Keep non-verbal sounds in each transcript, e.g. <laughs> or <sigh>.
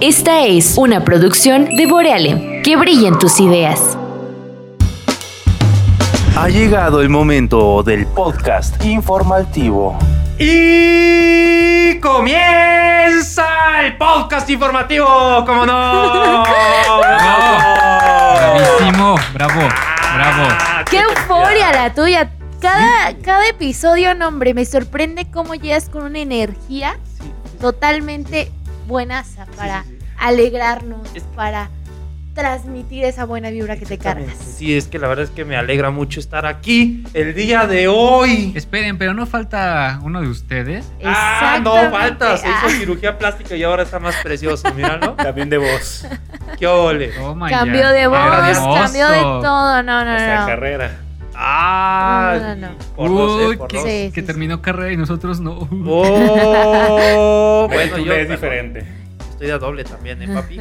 Esta es una producción de Boreale. Que brillen tus ideas. Ha llegado el momento del podcast informativo. Y comienza el podcast informativo, ¿cómo no? Bravísimo, bravo, bravo. Ah, ¡Qué euforia la tuya! Cada, cada episodio, no, hombre, me sorprende cómo llegas con una energía totalmente buenaza para alegrarnos, Es- para transmitir esa buena vibra que te cargas. Sí, es que la verdad es que me alegra mucho estar aquí el día de hoy. Esperen, pero no falta uno de ustedes. Ah, no falta, se hizo Ah, cirugía plástica y ahora está más precioso, míralo. <laughs> También de voz. Qué ole. Toma cambio ya. de voz, cambio de todo. No, no, Esta no. carrera. Ah, No, no, no. por dos, eh, Uy, por que, dos. Sí, que sí, terminó carrera y nosotros no. Oh, <laughs> Bueno, yo perdón, diferente. Estoy de doble también, ¿eh, papi?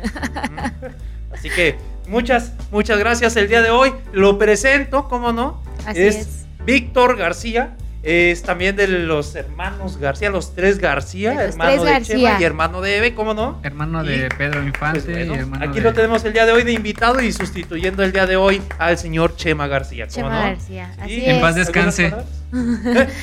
<laughs> Así que muchas, muchas gracias el día de hoy. Lo presento, ¿cómo no? Así es, es. Víctor García. Es también de los hermanos García, los tres García, los hermano tres de García. Chema y hermano de Eve, ¿cómo no? Hermano Y, de Pedro Infante Pues bueno, y hermano aquí de... lo tenemos el día de hoy de invitado y sustituyendo el día de hoy al señor Chema García, ¿cómo Chema no? García. Así Y- En es. paz descanse.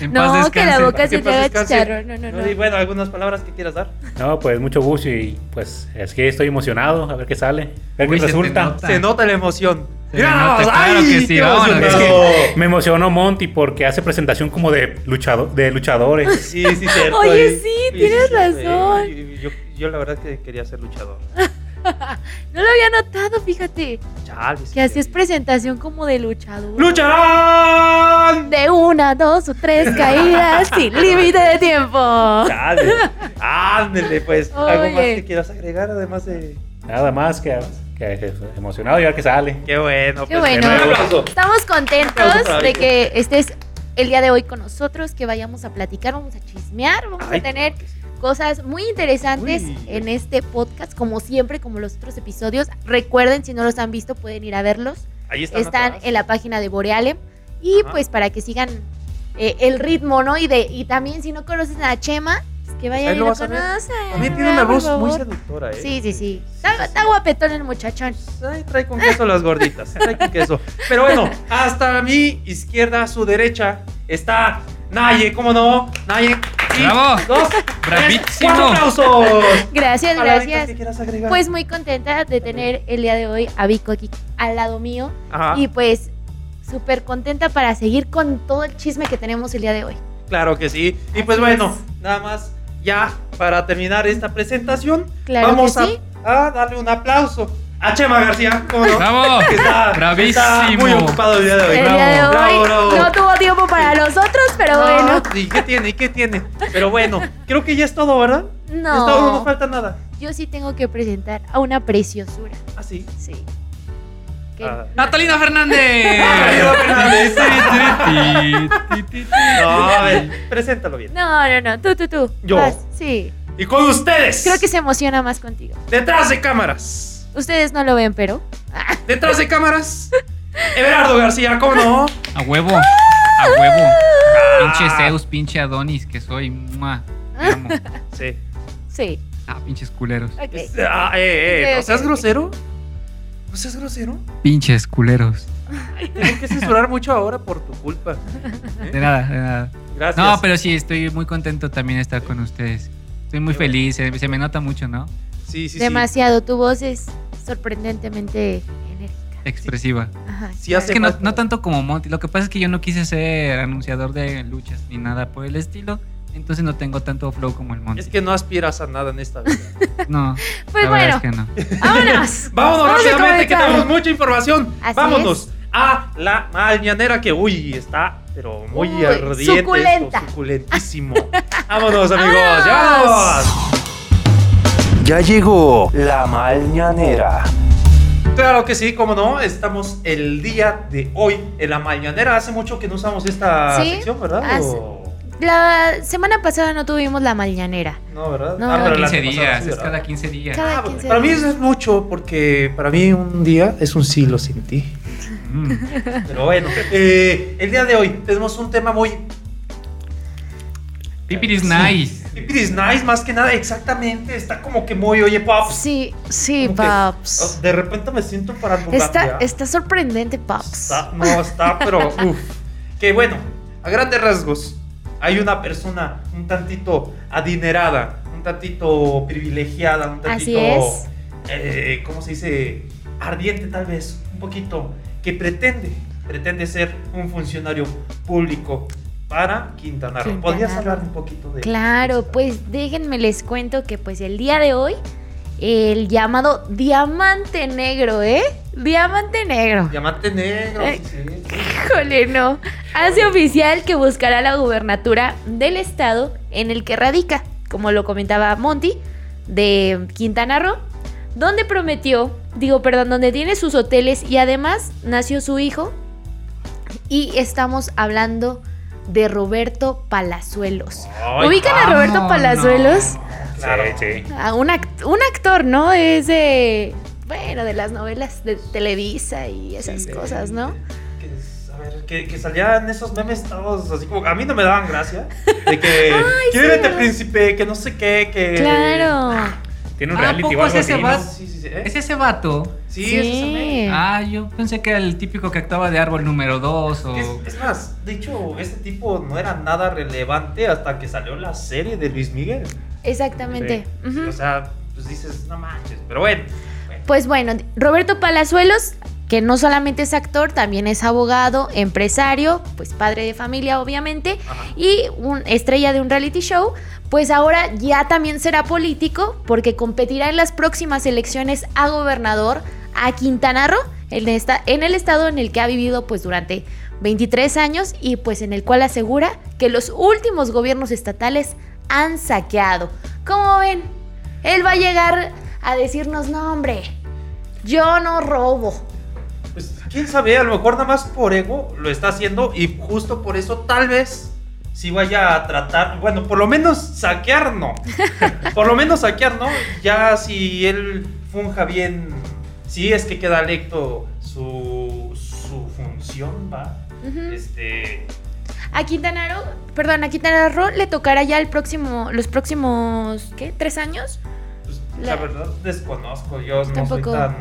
En paz No, que la boca se te haga chicharrón. No, no, no. Y bueno, algunas palabras que quieras dar. No, pues mucho gusto y pues es que estoy emocionado a ver qué sale. A ver Uy, qué se resulta. nota. Se nota la emoción. Nota, claro que sí, vámonos. Es que me emocionó Monty porque hace presentación como de luchado, de luchadores. <laughs> Sí, sí, cierto. Oye, y- sí, y- tienes razón. y- y- Yo, yo la verdad que quería ser luchador. <laughs> <laughs> No lo había notado, fíjate. Chale, sí, Que hacías sí. presentación como de luchador. ¡Lucharán! De una, dos o tres caídas <laughs> sin límite de tiempo. Chale. <laughs> Ándele, pues. ¿Algo más que quieras agregar además de.? Nada más que, que emocionado y a ver qué sale. Qué bueno. Qué pues, bueno. Un aplauso. Estamos contentos de que estés el día de hoy con nosotros, que vayamos a platicar, vamos a chismear, vamos Ay, a tener que sí. Cosas muy interesantes Uy. en este podcast, como siempre, como los otros episodios. Recuerden, si no los han visto, pueden ir a verlos. Ahí están. Están atrás. en la página de Boreale. Y Ajá. pues para que sigan eh, el ritmo, ¿no? Y, de, y también si no conocen a Chema, que vayan Ahí y lo lo vas a ver. conocen. También tiene una voz muy seductora, ¿eh? Sí, sí, sí. Está, está guapetón el muchachón. Ay, trae con queso las gorditas. Trae con queso. Pero bueno, hasta mi izquierda, su derecha, está Naye, ¿cómo no? Naye. y ¡Bravo! Dos. ¡Bravísimo! aplausos. Gracias, gracias. que. Pues muy contenta de tener el día de hoy a Vico aquí al lado mío. Ajá, Y pues súper contenta para seguir con todo el chisme que tenemos el día de hoy. claro que sí. Y pues bueno, es. nada más ya para terminar esta presentación, Claro vamos a, sí. a darle un aplauso a Chema García, ¿cómo no? ¡Bravo! Que está, Bravísimo. está muy ocupado el día de hoy. El Bravo, día de hoy bravo, bravo. no tuvo tiempo para los otros, pero No, bueno. ¿Y qué tiene? ¿Y qué tiene? Pero bueno, creo que ya es todo, ¿verdad? Es todo, no nos No, falta nada. yo sí tengo que presentar a una preciosura. Ah, sí. Sí. Ah. ¡Natalina Fernández! Natalina Fernández. Ti, ti, ti, ti. No, a ver, preséntalo bien. No, no, no, tú, tú, tú. Yo. Vas, sí. Y con ustedes. Creo que se emociona más contigo. Detrás de cámaras. Ustedes no lo ven, pero. <laughs> Detrás de cámaras. Everardo García, ¿cómo no? A huevo, a huevo. Ah. Pinche Zeus, pinche Adonis, que soy. mua, te amo. Sí. Sí. Ah, pinches culeros. Ok. Ah, eh, eh, ¿no seas grosero? ¿No seas grosero? Pinches culeros. Tengo que censurar mucho ahora por tu culpa. De nada, de nada. Gracias. No, pero sí, estoy muy contento también de estar con ustedes. Estoy muy Qué bueno. feliz, se, se me nota mucho, ¿no? Sí, sí, sí. Demasiado. Tu voz es sorprendentemente enérgica. Expresiva. Ajá. Sí, hace Es que no tanto como Monty. Lo que pasa es que yo no quise ser anunciador de luchas ni nada por el estilo. Entonces no tengo tanto flow como el Monty. Es que no aspiras a nada en esta vida. <laughs> No, Pues la bueno, verdad es que no. vámonos. <laughs> Vámonos Vamos rápidamente que tenemos mucha información. Así Vámonos a la mañanera que, uy, está, pero muy Uy, ardiente. suculenta. esto, suculentísimo. Vámonos, amigos. Vámonos. ya vámonos. Ya llegó la mañanera. Claro que sí, cómo no. Estamos el día de hoy en la mañanera. Hace mucho que no usamos esta Sí, sección, ¿verdad? hace- La semana pasada no tuvimos la mañanera. No, ¿verdad? No. Ah, Cada pero la 15 antepasada días, sí, es cada 15 días. Cada Ah, 15 para mí eso es mucho porque para mí un día es un siglo sin ti. Mm. <laughs> Pero bueno, eh, el día de hoy tenemos un tema muy Pipiris nice. Pipiris Nice, más que nada, exactamente. Está como que muy, oye, Pops. Sí, sí, Como que, oh, De repente me siento para Está, está sorprendente, Paps. Está- no, está, pero <laughs> uff. Que bueno, a grandes rasgos, hay una persona un tantito adinerada, un tantito privilegiada, un Así tantito. es. eh, ¿Cómo se dice? Ardiente, tal vez, un poquito. Que pretende, pretende ser un funcionario público para Quintana Roo. ¿Podrías hablar un poquito de Claro, pues déjenme les cuento que pues el día de hoy el llamado diamante negro, ¿eh? Diamante negro. Diamante negro. Eh, sí. Híjole, no. Hace oficial que buscará la gubernatura del estado en el que radica, como lo comentaba Monty, de Quintana Roo, donde prometió, digo, perdón, donde tiene sus hoteles y además nació su hijo. Y estamos hablando de Roberto Palazuelos. Ay, ¿Ubican a Roberto. Palazuelos? Claro. Sí, sí. A un, act- un actor, ¿no? Es de, bueno, de las novelas de Televisa y esas Sí, cosas, ¿no? Que, es- a ver, que, que salían esos memes todos así como. A mí no me daban gracia. De que. <laughs> ¡Quiérete, príncipe! Que no sé qué. Que. Claro. Tiene un ¿A reality o algo es ese así, ¿no? vato? Sí, sí, sí. ¿eh? ¿Es ese vato? Sí, Sí. es ese meme. Ah, yo pensé que era el típico que actuaba de árbol número 2 o... Es, es más, de hecho, este tipo no era nada relevante hasta que salió la serie de Luis Miguel. Exactamente. O sea, pues dices, no manches. Pero bueno. bueno. Pues bueno, Roberto Palazuelos, que no solamente es actor, también es abogado, empresario, pues padre de familia obviamente, Ajá. y un estrella de un reality show, pues ahora ya también será político porque competirá en las próximas elecciones a gobernador a Quintana Roo, en, esta, en el estado en el que ha vivido pues durante 23 años y pues en el cual asegura que los últimos gobiernos estatales han saqueado. ¿Cómo ven? Él va a llegar a decirnos, no hombre, yo no robo. Pues quién sabe, a lo mejor nada más por ego lo está haciendo y justo por eso tal vez si vaya a tratar, bueno, por lo menos saquear no. <laughs> por lo menos saquear no. Ya si él funja bien, si es que queda electo su, su función, va. Este, A Quintana Roo, perdón, a Quintana Roo le tocará ya el próximo, los próximos, ¿qué? ¿Tres años? pues, la... La- verdad desconozco, yo no Tampoco. soy tan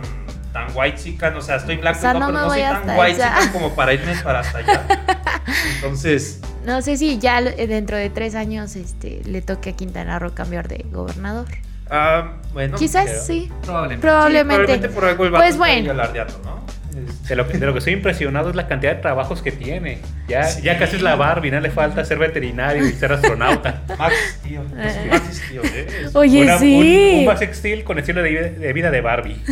tan white chican, o sea, estoy blanco, O sea, no, no pero me no soy tan white chican como para irme para hasta allá. <laughs> Entonces, No sé si ya eh, dentro de tres años este, le toque a Quintana Roo cambiar de gobernador. ah, bueno, Quizás creo. sí, Probablemente. probablemente. Sí, probablemente por algo el Pues bueno. ¿no? Este, De lo, que, de lo que estoy impresionado es la cantidad de trabajos que tiene. Ya, Sí. ya casi es la Barbie, no le falta ser veterinario y ser astronauta. <laughs> Max, tío. Eh. Max ¿eh? Es- Oye, Una- sí. Un, un Max Steel con estilo de vida, de vida de Barbie. <laughs>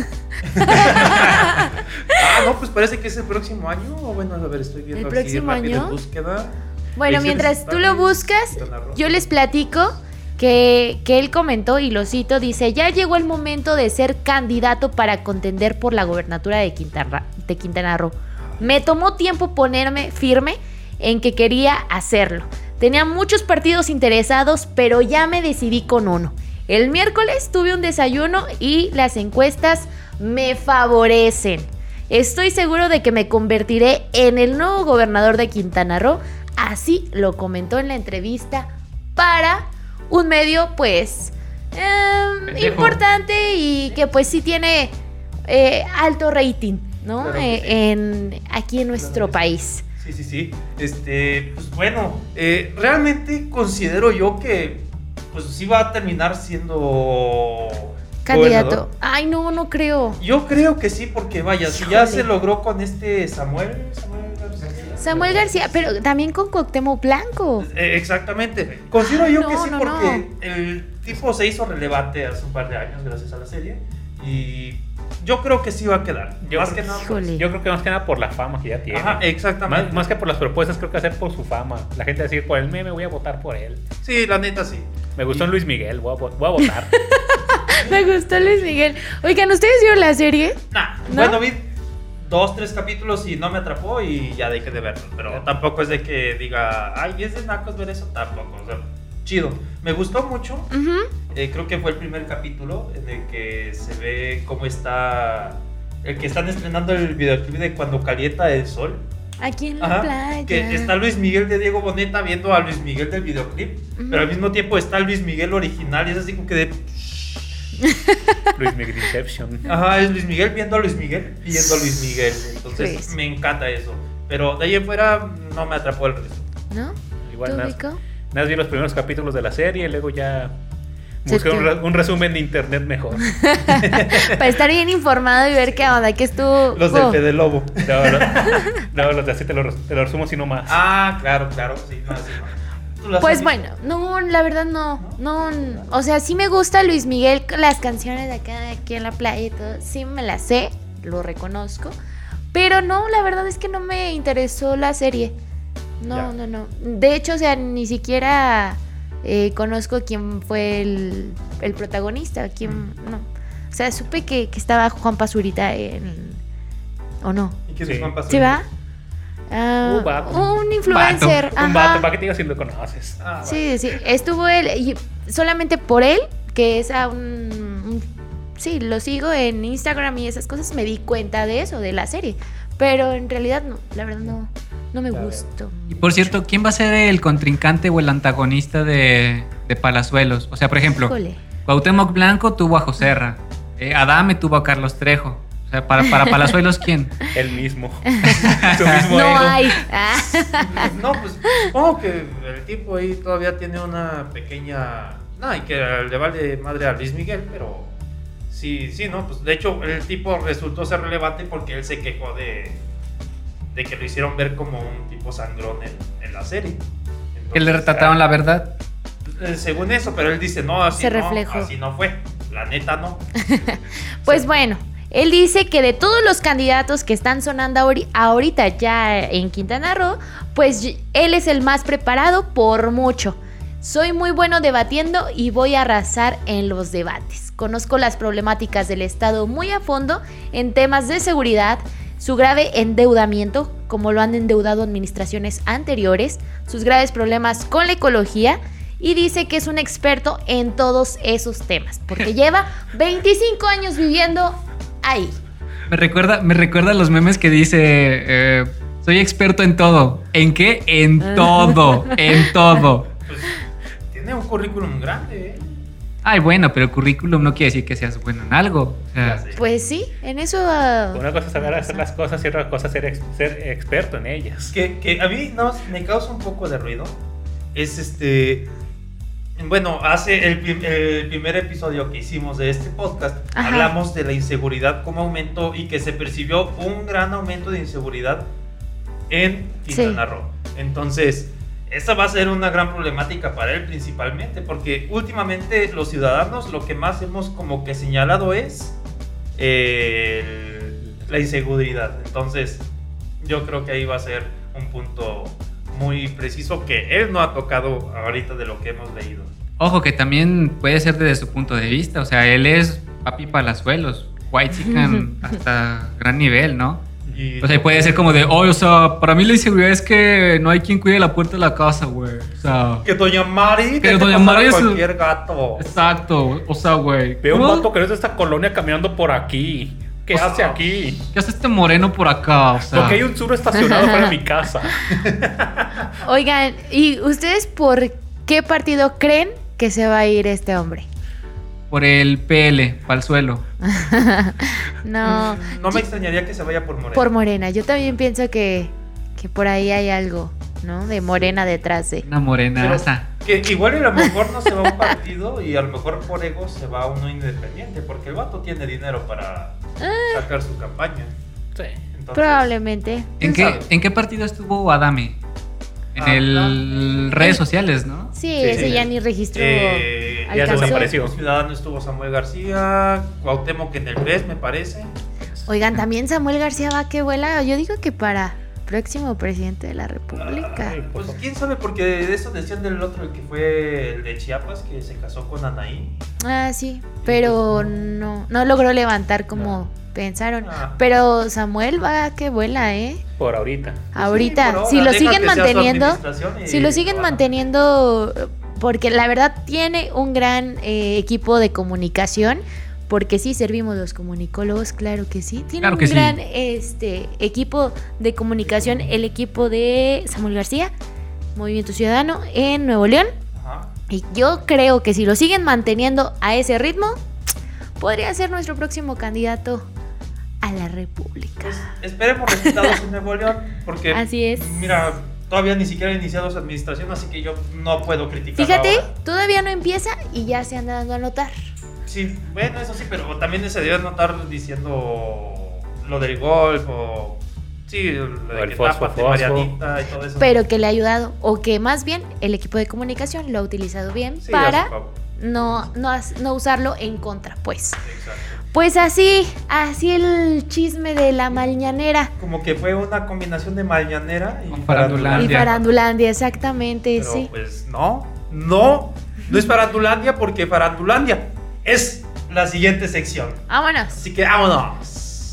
Ah, no, pues parece que es el próximo año. o Bueno, a ver, estoy viendo ¿El aquí próximo en año? búsqueda. Bueno, mientras tú lo buscas, yo les platico que, él comentó, y lo cito, dice, ya llegó el momento de ser candidato para contender por la gobernatura de Quintana, de Quintana Roo. Me tomó tiempo ponerme firme en que quería hacerlo. Tenía muchos partidos interesados, pero ya me decidí con uno. El miércoles tuve un desayuno y las encuestas me favorecen. Estoy seguro de que me convertiré en el nuevo gobernador de Quintana Roo. Así lo comentó en la entrevista para un medio, pues, em, importante y que pues sí tiene eh, alto rating, ¿no? Claro Eh, sí. en, aquí en nuestro Claro país. Sí, sí, sí. Este, pues bueno, eh, realmente considero yo que pues sí va a terminar siendo Candidato. gobernador. Ay, no, no creo. Yo creo que sí, porque vaya, si ya se logró con este Samuel, Samuel. Samuel García, pero también con Cuauhtémoc Blanco. Eh, exactamente. Considero yo No, que sí, no, porque el tipo se hizo relevante hace un par de años gracias a la serie. Y yo creo que sí va a quedar. Yo más creo- que nada. Yo creo que más que nada por la fama que ya tiene. Ajá, exactamente. Más, más que por las propuestas, creo que hacer por su fama. La gente decir, por el meme voy a votar por él. Sí, la neta sí. Me gustó Luis Miguel, voy a, voy a votar. <laughs> Me gustó Luis Miguel. Oigan, ¿ustedes vieron la serie? Nah, ¿No? bueno, vi dos, tres capítulos y no me atrapó y ya dejé de verlo. Pero tampoco es de que diga, ay, es de nacos ver eso. Tampoco. O sea, chido. Me gustó mucho. Ujú. Eh, creo que fue el primer capítulo en el que se ve cómo está. El que están estrenando el videoclip de Cuando Calienta el Sol. Aquí en la Ajá, playa. que está Luis Miguel de Diego Boneta viendo a Luis Miguel del videoclip, Ujú. pero al mismo tiempo está Luis Miguel original y es así como que de... <laughs> Luis Miguel Inception. Ajá, es Luis Miguel viendo a Luis Miguel viendo a Luis Miguel. Entonces me encanta eso. Pero de ahí en fuera no me atrapó el resto. ¿No? Igual ¿Tú, nada, nada, vi los primeros capítulos de la serie y luego ya busqué un, resumen de internet mejor. <laughs> Para estar bien informado y ver qué onda, que estuvo. Los del Fede Lobo. No, no, no, los de así te lo, res- te lo resumo así nomás. Ah, claro, claro, sí, no, sí, no. ¿Tú las Pues bueno, no, la verdad no, no, o sea, sí me gusta Luis Miguel, las canciones de acá, de aquí en la playa y todo, sí me las sé, lo reconozco, pero no, la verdad es que no me interesó la serie, no, Ya. no, no, de hecho, o sea, ni siquiera eh, conozco quién fue el, el protagonista, quién, no, o sea, supe que, que estaba Juan Pazurita en, o no? ¿Y qué es Sí. Juan Pazurita? ¿sí va? Ah, Un vato. un influencer, un ajá. vato, para que te digas si lo conoces. Ah, Sí, sí, estuvo él y solamente por él, que es a un, un- sí, lo sigo en Instagram y esas cosas, me di cuenta de eso, de la serie, pero en realidad no, la verdad no, no me gustó. Y por cierto, ¿quién va a ser el contrincante o el antagonista de, de Palazuelos? O sea, por ejemplo, Híjole. Cuauhtémoc Blanco tuvo a Joserra, eh, Adame tuvo a Carlos Trejo. O sea, para, para Palazuelos, ¿quién? El mismo. <laughs> Su mismo No ego. hay. <laughs> No, pues supongo que el tipo ahí todavía tiene una pequeña. No, y que le vale madre a Luis Miguel, pero sí, sí, ¿no? Pues de hecho, el tipo resultó ser relevante porque él se quejó de, de que lo hicieron ver como un tipo sangrón en, en la serie. Que le retrataron la ah, verdad. eh, Según eso, pero él dice, no, así Se no, reflejó. así no fue. La neta no. <laughs> Pues bueno, él dice que de todos los candidatos que están sonando ahori- ahorita ya en Quintana Roo, pues él es el más preparado por mucho. Soy muy bueno debatiendo y voy a arrasar en los debates. Conozco las problemáticas del Estado muy a fondo en temas de seguridad, su grave endeudamiento, como lo han endeudado administraciones anteriores, sus graves problemas con la ecología y dice que es un experto en todos esos temas, porque <laughs> lleva 25 años viviendo ahí. Me recuerda, me recuerda los memes que dice, eh, soy experto en todo. ¿En qué? En todo, en todo. Pues tiene un currículum grande, ¿eh? Ay, bueno, pero currículum no quiere decir que seas bueno en algo. O sea. Pues sí, en eso... ah, Una cosa es saber hacer las cosas y otra cosa es ser, ex- ser experto en ellas. Que, que a mí no, me causa un poco de ruido. Es este. Bueno, hace el, prim- el primer episodio que hicimos de este podcast, Ajá. hablamos de la inseguridad como aumentó y que se percibió un gran aumento de inseguridad en Quintana Roo. Entonces, esa va a ser una gran problemática para él principalmente, porque últimamente los ciudadanos lo que más hemos como que señalado es el- la inseguridad. Entonces, yo creo que ahí va a ser un punto muy preciso que él no ha tocado ahorita de lo que hemos leído. Ojo, que también puede ser desde su punto de vista. O sea, él es papi palazuelos, white chican <laughs> hasta gran nivel, ¿no? Y O sea, puede ser como de, oh, o sea, para mí la inseguridad es que no hay quien cuide la puerta de la casa, güey. O sea, Que Doña Mari, Que Doña Mari es- cualquier gato. exacto. O sea, güey. Veo un vato que es de esta colonia caminando por aquí. ¿Qué Pues, hace aquí? ¿Qué hace este moreno por acá? O sea, Porque hay un sur estacionado fuera de mi casa. <laughs> Oigan, ¿y ustedes por qué partido creen que se va a ir este hombre? por el PL, pa'l suelo. <laughs> No, No me extrañaría que se vaya por Morena. por Morena. Yo también pienso que, que por ahí hay algo, ¿no? De Morena detrás de... Una morena. Pero. Que igual a lo mejor no se va a un partido y a lo mejor por ego se va a uno independiente, porque el vato tiene dinero para sacar su campaña. Sí. Entonces, Probablemente. ¿En ¿quién qué, sabe? ¿En qué partido estuvo Adame? En Ah, el redes sociales, ¿no? Sí, Sí, ese sí. ya ni registró. Eh, ya desapareció. Ciudadano estuvo Samuel García, Cuauhtémoc en el PES, me parece. Oigan, también Samuel García va que vuela. Yo digo que para próximo presidente de la República. Ay, Pues pues, quién sabe, porque de eso decían del otro, el que fue el de Chiapas, que se casó con Anaí. Ah, sí, pero no, no logró levantar como pensaron. Ah. Pero Samuel va que vuela, ¿eh? por ahorita. Ahorita, por ahora, si lo siguen manteniendo, y si lo siguen manteniendo, porque la verdad tiene un gran eh, equipo de comunicación, porque sí servimos los comunicólogos, claro que sí. Tiene Claro un sí. gran este, equipo de comunicación, el equipo de Samuel García, Movimiento Ciudadano en Nuevo León. Ajá. Y yo creo que si lo siguen manteniendo a ese ritmo, podría ser nuestro próximo candidato a la República. Pues esperemos resultados en Nuevo León, porque <laughs> Así es. mira, todavía ni siquiera ha iniciado su administración, así que yo no puedo criticar. Fíjate, todavía no empieza y ya se anda dando a notar. Sí, bueno, eso sí, pero también se debe notar diciendo lo del golf o. Sí, lo de el que fosfo, fosfo. Marianita y todo eso. Pero que le ha ayudado, o que más bien el equipo de comunicación lo ha utilizado bien Sí, para no, no, no usarlo en contra, pues. Exacto. Pues así, así el chisme de la mañanera. Como que fue una combinación de mañanera y Con Y farandulandia. Farandulandia, exactamente, Pero sí. pues no, no, no es Farandulandia porque Farandulandia es la siguiente sección. Vámonos. Así que vámonos.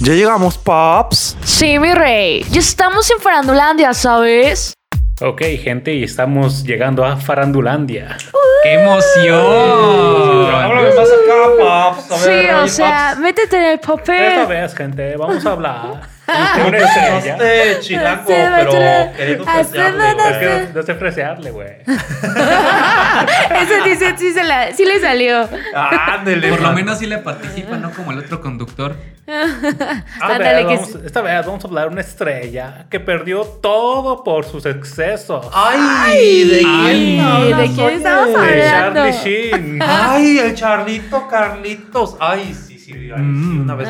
Ya llegamos, Pops. Sí, mi rey. Ya estamos en Farandulandia, ¿sabes? Ok, gente, y estamos llegando a Farandulandia. ¡Qué emoción! Háblame más acá, Paps. A Sí, ver, o ahí, sea, métete en el Esta papel. vez, gente, vamos a hablar No estrella. esté chilango, Sí, pero queriendo Así fresearle, güey. Es que no, no sé fresearle, güey. <laughs> Ese dice, sí, se la- sí le salió. Ándele, Por lo menos sí le participa, no como el otro conductor. Esta <laughs> Ándale, vez, que vamos, esta vez vamos a hablar de una estrella que perdió todo por sus excesos. Ay, ¿de quién Ay, ¿de quién estamos De hablando? Charlie Sheen. <laughs> Ay, el Charlito Carlitos. Ay, sí, sí, ay, sí, una vez.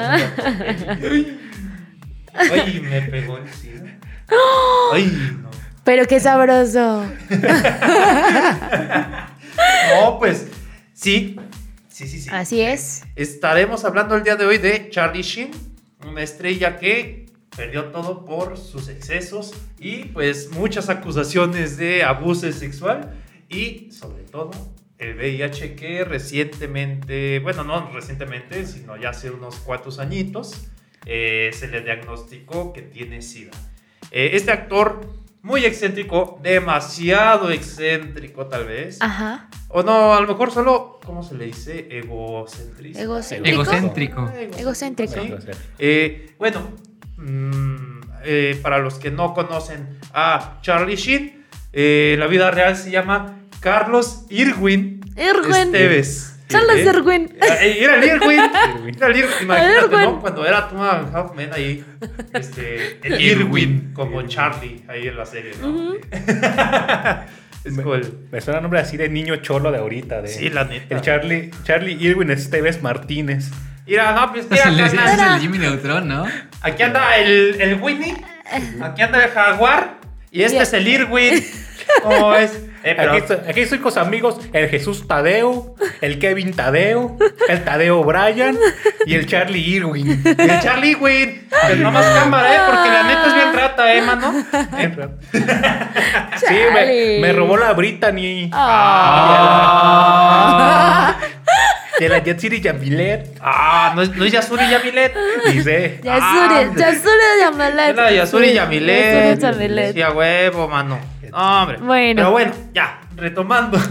Ay, me pegó el cine. <gasps> Ay, no. Pero qué sabroso. <laughs> No, pues sí, sí, sí, sí. Así es. Estaremos hablando el día de hoy de Charlie Sheen, una estrella que perdió todo por sus excesos y pues muchas acusaciones de abuso sexual y sobre todo el VIH que recientemente, bueno, no recientemente, sino ya hace unos cuantos añitos, eh, se le diagnosticó que tiene SIDA. Eh, este actor, muy excéntrico, demasiado excéntrico tal vez, Ajá. o no, a lo mejor solo, ¿cómo se le dice? Egocéntrico. Egocéntrico. Egocéntrico. Sí. Eh, bueno, mm, eh, para los que no conocen a Charlie Sheen, eh, en la vida real se llama Carlos Irwin Irwin. Esteves. Charles Eh, Irwin. eh, Era el Irwin. <laughs> Era el Irwin. Imagínate, Irwin. ¿no? Cuando era Two and a Half Men ahí, este, el <laughs> Irwin, como Charlie ahí en la serie, ¿no? <laughs> es Me- cool. Me suena nombre así de niño cholo de ahorita. De, Sí, la neta. El Charlie, Charlie Irwin Esteves Martínez. Mira, no, pues Es el, es el Jimmy Neutron, ¿no? Aquí anda el, el Winnie, aquí anda el Jaguar y este es el Irwin. ¿Cómo es? Eh, pero- Aquí, estoy, aquí estoy con sus amigos, el Jesús Tadeo, el Kevin Tadeo, el Tadeo Bryan y el Charlie Irwin. y el Charlie Irwin. Pues nomás cámara, ¿eh? Porque la neta es bien rata, ¿eh, mano? Sí, me, me robó la Brittany. Ah. De la City Yamilet. Ah, no es, no es Yasuri Yamilet. Dice. Yasuri, Yasuri Yamilet. La Yasuri Yamilet. Yasuri Yamilet. Sí, a huevo, mano. No, hombre. Bueno. Pero bueno, ya, retomando. <laughs>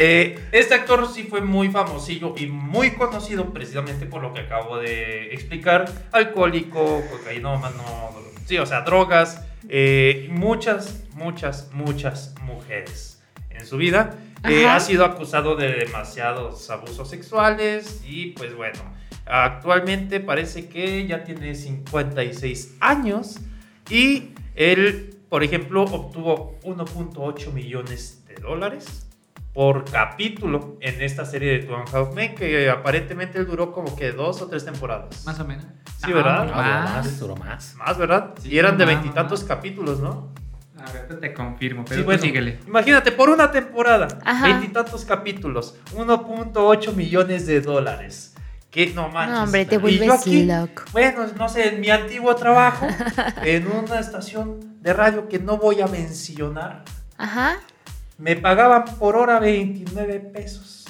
Eh, este actor sí fue muy famosillo y muy conocido precisamente por lo que acabo de explicar. Alcohólico, cocainómano, sí, o sea, drogas. eh, muchas, muchas, muchas mujeres en su vida. Eh, ha sido acusado de demasiados abusos sexuales y pues bueno, actualmente parece que ya tiene 56 años y él, por ejemplo, obtuvo 1.8 millones de dólares por capítulo en esta serie de Two and Half Men que aparentemente él duró como que dos o tres temporadas. Más o menos. Sí, ¿verdad? No, Más, más. duró más. Más, ¿verdad? Sí, y eran de veintitantos capítulos, ¿no? A ver, te confirmo, pero bueno, síguele. Imagínate, por una temporada, veintitantos capítulos, 1.8 millones de dólares. Que no manches. No, hombre, te Y yo vuelves aquí, loco. Bueno, no sé, en mi antiguo trabajo, <laughs> en una estación de radio que no voy a mencionar, Ajá. me pagaban por hora 29 pesos.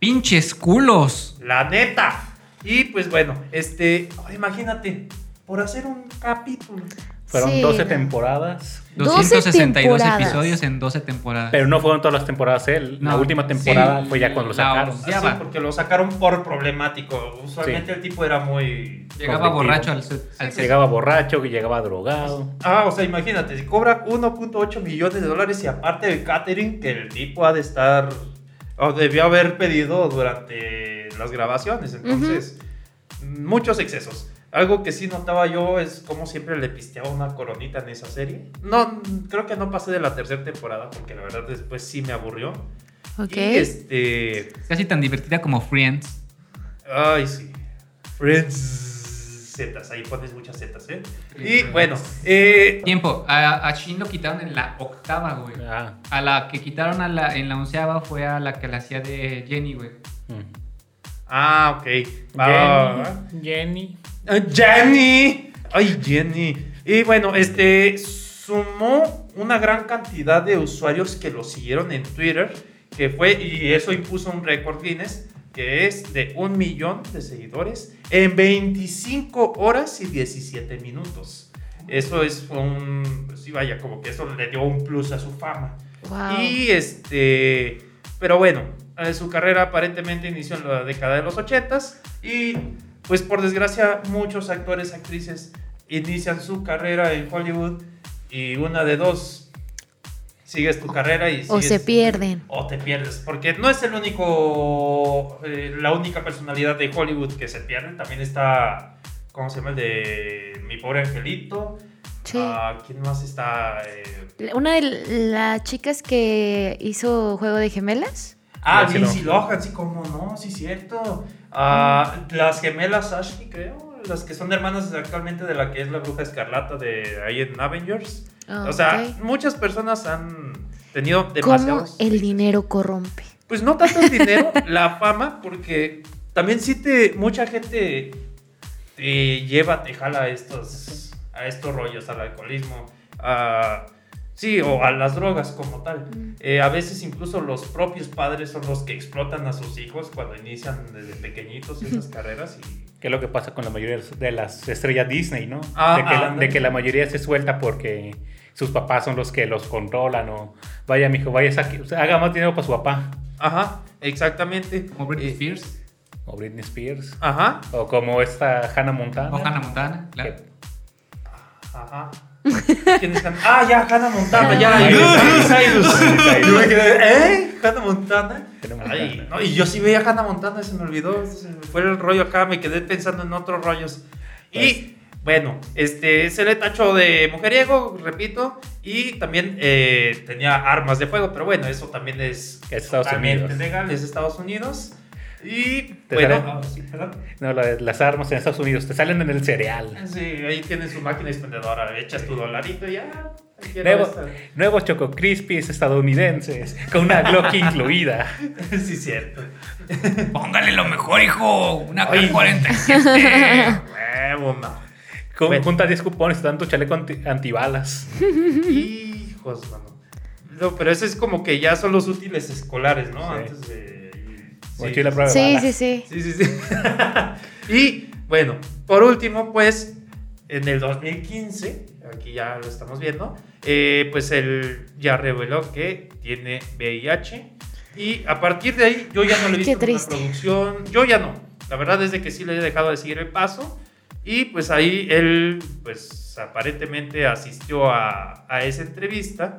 ¡Pinches culos! La neta. Y pues bueno, este, imagínate, por hacer un capítulo, Fueron Sí, 12 no. temporadas. 262 temporadas. episodios en 12 temporadas. Pero no fueron todas las temporadas. ¿eh? La No, última temporada sí, fue ya cuando lo sacaron. onceava. Así, porque lo sacaron por problemático. Usualmente Sí. el tipo era muy. Llegaba borracho al set. al set. Llegaba borracho, que llegaba drogado. Ah, o sea, imagínate, si cobra 1.8 millones de dólares y aparte de catering que el tipo ha de estar o debió haber pedido durante las grabaciones. Entonces, muchos excesos. Algo que sí notaba yo es cómo siempre le pisteaba una coronita en esa serie. No, creo que no pasé de la tercera temporada porque la verdad después sí me aburrió. Ok. Y este... Casi tan divertida como Friends. Ay, sí. Friends. Zetas, ahí pones muchas zetas, ¿eh? Y bueno, eh, Tiempo. A, a Shin lo quitaron en la octava, güey. Ah, A la que quitaron a la, en la onceava fue a la que la hacía de Jenny, güey. mm. Ah, ok. Va, va. Jenny. Jenny. Ah, Jenny. Ay, Jenny. Y bueno, este sumó una gran cantidad de usuarios que lo siguieron en Twitter, que fue, y eso impuso un récord Guinness, que es de un millón de seguidores en 25 horas y 17 minutos. Eso es un, pues sí, vaya, como que eso le dio un plus a su fama. Wow. Y este, pero bueno, eh, su carrera aparentemente inició en la década de los 80s y pues por desgracia muchos actores, actrices inician su carrera en Hollywood y una de dos sigues tu carrera y O se pierden. o te pierdes, porque no es el único, eh, la única personalidad de Hollywood que se pierde, también está, ¿cómo se llama? El de Mi Pobre Angelito. Sí. Ah, ¿Quién más está? Eh, Una de las chicas que hizo Juego de Gemelas. Ah, Lindsay Lohan, sí, como no, sí, cierto. Ah, las gemelas Ashley, creo. Las que son hermanas actualmente de la que es la bruja escarlata de ahí en Avengers. Ah, o sea, muchas personas han tenido ¿Cómo demasiados. el dinero corrompe? Pues no tanto el dinero, <laughs> la fama, porque también sí te. Mucha gente te lleva, te jala a estos, a estos rollos, al alcoholismo, a. Sí, o a las drogas como tal. Eh, a veces incluso los propios padres son los que explotan a sus hijos cuando inician desde pequeñitos esas carreras y Que es lo que pasa con la mayoría de las estrellas Disney, ¿no? Ah, de, que la, ah, de que la mayoría se suelta porque sus papás son los que los controlan o vaya, mijo, vaya, saque, o sea, haga más dinero para su papá. Ajá, exactamente. Como Britney Eh, Spears. O Britney Spears. Ajá, O como esta Hannah Montana. O Hannah Montana, claro. que- ajá. <laughs> ¿Quién es? Ah, ya, Hannah Montana, ya. Miley Cyrus. <laughs> Yo me Cyrus. quedé, ¿eh? Hannah Montana. Ay, no, y yo sí veía Hannah Montana, se me olvidó. Se me fue el rollo acá, me quedé pensando en otros rollos. Y bueno, este, se le tachó de mujeriego, repito, y también eh, tenía armas de fuego, pero bueno, eso también es Es Estados totalmente Unidos. legal, es Estados Unidos. Y Te bueno, ah, sí, perdón. No, la- las armas en Estados Unidos te salen en el cereal. Sí, ahí tienes su máquina expendedora, echas tu dolarito y ya. Nuevo- nuevos Choco Crispies estadounidenses con una Glock <laughs> incluida. sí, cierto. Póngale lo mejor, hijo. Una Ay. K-47. <laughs> Huevo, no. Con Bueno. junta 10 cupones, tanto chaleco anti- antibalas. Hijos, mano. No, pero ese es como que ya son los útiles escolares, ¿no? Sí. Antes de. Sí. Mochila a prueba Sí, sí, sí. Sí, sí, sí. <laughs> y bueno, por último, pues en el 2015, aquí ya lo estamos viendo, eh, pues él ya reveló que tiene VIH. Y a partir de ahí, yo ya no le he visto en una producción. Yo ya no. La verdad es de que sí le he dejado de seguir el paso. Y pues ahí él, pues aparentemente asistió a, a esa entrevista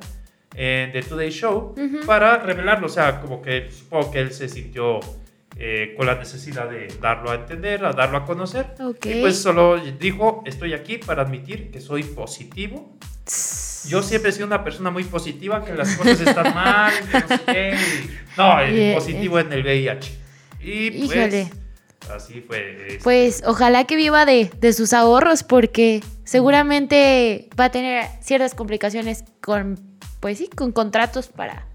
en The Today Show Ujú. para revelarlo. O sea, como que supongo que él se sintió eh, con la necesidad de darlo a entender, a darlo a conocer. Ok. Y pues solo dijo, estoy aquí para admitir que soy positivo. Yo siempre he sido una persona muy positiva, que las cosas están <laughs> mal, que no sé qué. No, el Y, eh, positivo en el VIH. Y pues, Híjole. así fue. este, Pues ojalá que viva de, de sus ahorros porque seguramente va a tener ciertas complicaciones con, pues sí, con contratos para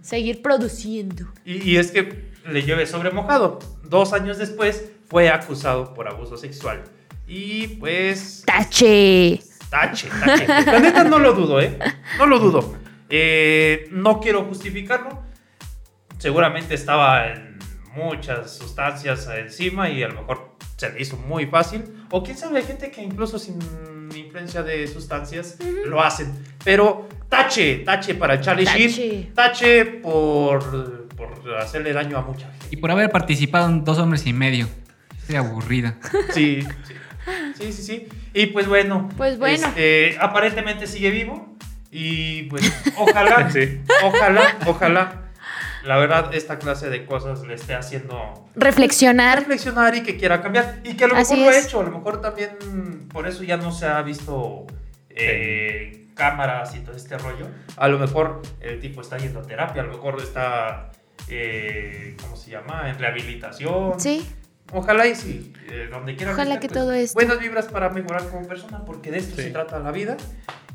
seguir produciendo. Y, y es que le llueve sobre mojado. Dos años después fue acusado por abuso sexual. Y pues... ¡Tache! Tache, tache. La neta no lo dudo, ¿eh? No lo dudo. Eh, no quiero justificarlo. Seguramente estaba en muchas sustancias encima y a lo mejor se le hizo muy fácil. O quién sabe, hay gente que incluso sin influencia de sustancias lo hacen. Pero tache, tache para Charlie Tache. Sheen, tache por, por hacerle daño a mucha gente. Y por haber participado en Dos Hombres y Medio. Estoy aburrida. <laughs> Sí, sí, sí, sí, sí. Y pues bueno, Pues bueno. este, aparentemente sigue vivo y pues <laughs> ojalá, Sí. ojalá, ojalá, la verdad esta clase de cosas le esté haciendo Reflexionar. reflexionar y que quiera cambiar y que a lo Así mejor lo ha hecho, a lo mejor también por eso ya no se ha visto eh, cámaras y todo este rollo. A lo mejor el tipo está yendo a terapia, a lo mejor está, eh, ¿cómo se llama? En rehabilitación. Sí. Ojalá y sí, eh, donde quiera Ojalá que todo esto- Buenas vibras para mejorar como persona, porque de esto Sí. se trata la vida.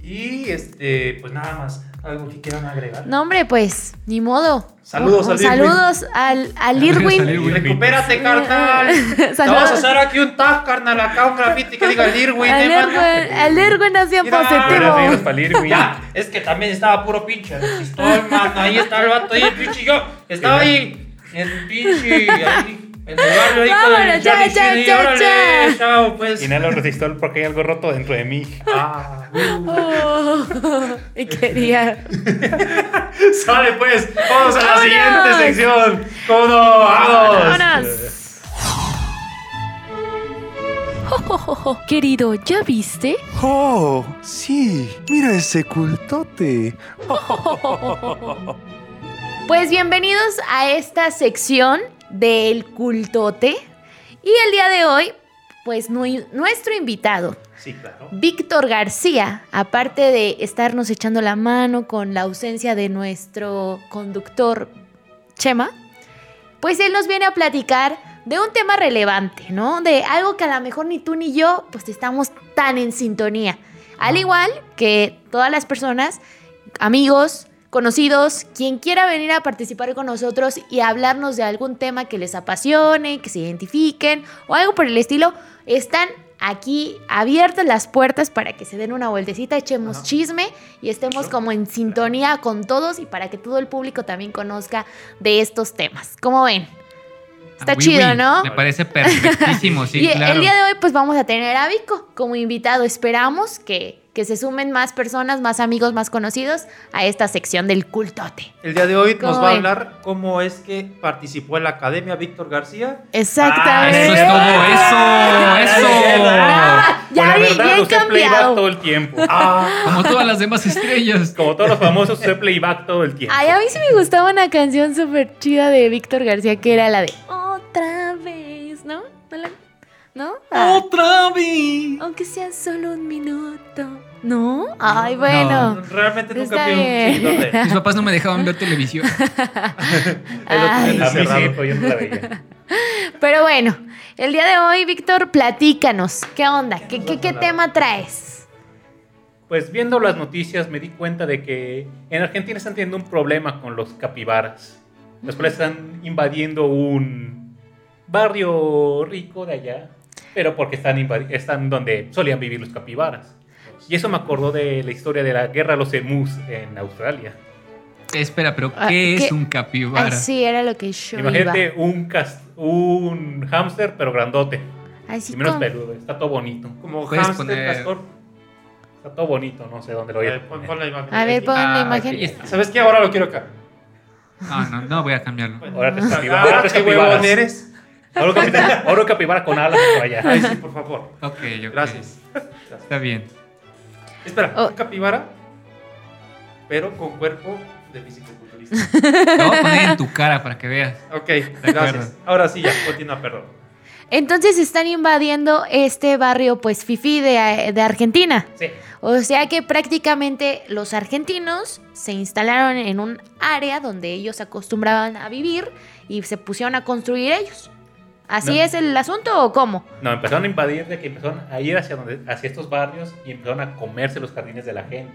Y este, pues nada más, algo que quieran agregar. No, hombre, pues, ni modo. Saludos al Irwin. Saludos al, al Saludos Irwin. al Irwin. Recupérate, carnal. <laughs> Te Saludos. vamos a hacer aquí un tag, carnal, acá un graffiti que diga el Irwin. Al eh. Irwin, al Irwin hacía positivo. Ya, es que también estaba puro pinche. Ahí está el vato, ahí el pinche yo. Estaba ahí, en el pinche, ahí, en el barrio ahí con Vámonos, el ya, ya, ya, órale, ya. chao, pues. Y no lo resistó porque hay algo roto dentro de mí. Ah. Oh, y quería. <laughs> Sale pues, vamos a la ¡Vámonos! siguiente sección. ¿Cómo no? ¡Vamos! Vámonos. Querido, ¿ya viste? Oh, sí, mira ese cultote. Pues bienvenidos a esta sección del cultote. Y el día de hoy, pues nu- nuestro invitado, Sí, claro. Víctor García, aparte de estarnos echando la mano con la ausencia de nuestro conductor Chema, pues él nos viene a platicar de un tema relevante, ¿no? De algo que a lo mejor ni tú ni yo pues estamos tan en sintonía. Al igual que todas las personas, amigos, conocidos, quien quiera venir a participar con nosotros y hablarnos de algún tema que les apasione, que se identifiquen o algo por el estilo, están aquí abiertas las puertas para que se den una vueltecita, echemos Ajá. chisme y estemos como en sintonía con todos y para que todo el público también conozca de estos temas. ¿Cómo ven? Está Ah, chido, oui. ¿no? Me parece perfectísimo, sí, <laughs> y claro. el día de hoy pues vamos a tener a Vico como invitado. Esperamos que, que se sumen más personas, más amigos, más conocidos a esta sección del cultote. El día de hoy nos ¿Cómo va a hablar cómo es que participó en la academia Víctor García. Exactamente. Eso es todo, eso, eso. Ah, <laughs> ya la vi, verdad, playback cambiado. todo el tiempo. Ah, Como todas las demás estrellas. Como todos los famosos, usé playback todo el tiempo. Ay, a mí sí me gustaba una canción súper chida de Víctor García que era la de Otra vez, ¿no? ¿No? la- ¿No? Ah, Otra vez. aunque sea solo un minuto. ¿No? Ay, bueno. realmente nunca un bien. seguidor de. <laughs> Mis papás no me dejaban ver televisión. <laughs> El otro sí, pero yo no la veía. <laughs> Pero bueno, el día de hoy, Víctor, platícanos. ¿Qué onda? ¿Qué, qué, qué tema traes? Pues viendo las noticias me di cuenta de que en Argentina están teniendo un problema con los capibaras. Los cuales están invadiendo un barrio rico de allá, pero porque están, invadi- están donde solían vivir los capibaras. Y eso me acordó de la historia de la guerra de los emus en Australia. Espera, pero Ah, ¿qué es ¿qué? un Ay, capibara? sí, era lo que yo Imagínate iba. un, un hámster, pero grandote. Así Y menos como- peludo. Está todo bonito. Como hámster, poner- castor. Está todo bonito, no sé dónde lo voy a pon, poner. pon la imagen. A ver, pon la Ah, imagen. está. ¿Sabes qué? Ahora lo quiero acá. No, no, no voy a cambiarlo. Ahora Ah, qué capibaras. huevón eres. Ahora capibara con alas por allá. Ay, sí, por favor. Ok, ok. Gracias. Está bien. Espera, Oh. capibara, pero con cuerpo de fisicoculturista. Lo voy a poner en tu cara para que veas. Ok, gracias. Ahora sí, ya, continúa, perdón. Entonces están invadiendo este barrio, pues, Fifi de, de Argentina. Sí. O sea que prácticamente los argentinos se instalaron en un área donde ellos acostumbraban a vivir y se pusieron a construir ellos. ¿Así No. es el asunto o cómo? No, empezaron a invadir de que empezaron a ir hacia, donde, hacia estos barrios y empezaron a comerse los jardines de la gente.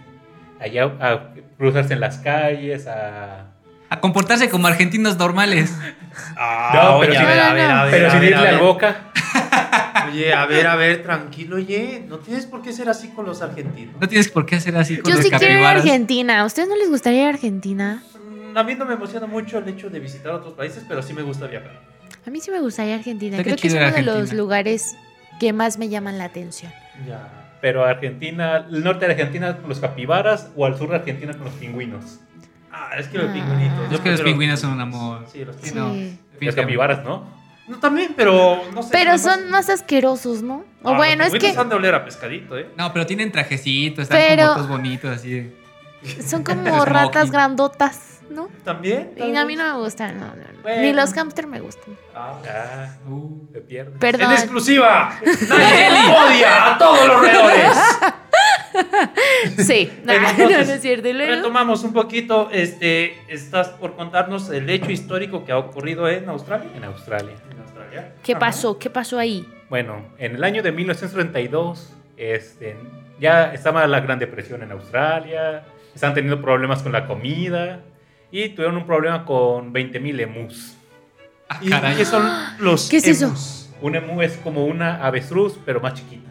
Allá a cruzarse en las calles, a... A comportarse como argentinos normales. <laughs> Ah, No, pero oye, sin- a ver, a ver, a ver. pero a sin ver, a irle al ver. boca. <laughs> Oye, a ver, a ver, tranquilo, oye. No tienes por qué ser así con los argentinos. No tienes por qué hacer así con Yo los sí quiero ir a. Argentina. ¿A ustedes no les gustaría ir a Argentina? A mí no me emociona mucho el hecho de visitar otros países, pero sí me gusta viajar. A mí sí me gustaría Argentina. Está Creo que que es uno de los Argentina. lugares que más me llaman la atención. Ya. Pero Argentina, el norte de Argentina con los capibaras o al sur de Argentina con los pingüinos. Ah, es que los Ah. pingüinitos. Yo que los pingüinos son un amor. Sí, los Sí, pingüinos. no, Sí. Los capibaras, ¿no? No, también, pero no sé. Pero son más asquerosos, ¿no? O Ah, bueno, los es que han de oler a pescadito, ¿eh? No, pero tienen trajecitos, están Pero- con fotos bonitos así. son <laughs> como ratas grandotas, ¿no? También. Y a mí no me gustan, no, no, no. Bueno. Ni los hamster me gustan. Ah. Ah, Uh. te pierdes. Perdón. En exclusiva. <laughs> Nadie odia a todos los roedores. <laughs> Sí, no, entonces, no es cierto. Retomamos un poquito. Este, estás por contarnos el hecho histórico que ha ocurrido en Australia. En Australia. En Australia. ¿Qué Ajá. pasó? ¿Qué pasó ahí? Bueno, en el año de 1932 este, ya estaba la Gran Depresión en Australia, estaban teniendo problemas con la comida y tuvieron un problema con 20.000 emus. Ah, ¿Y caray. qué son los ¿Qué es eso? emus? Un emu es como una avestruz, pero más chiquita.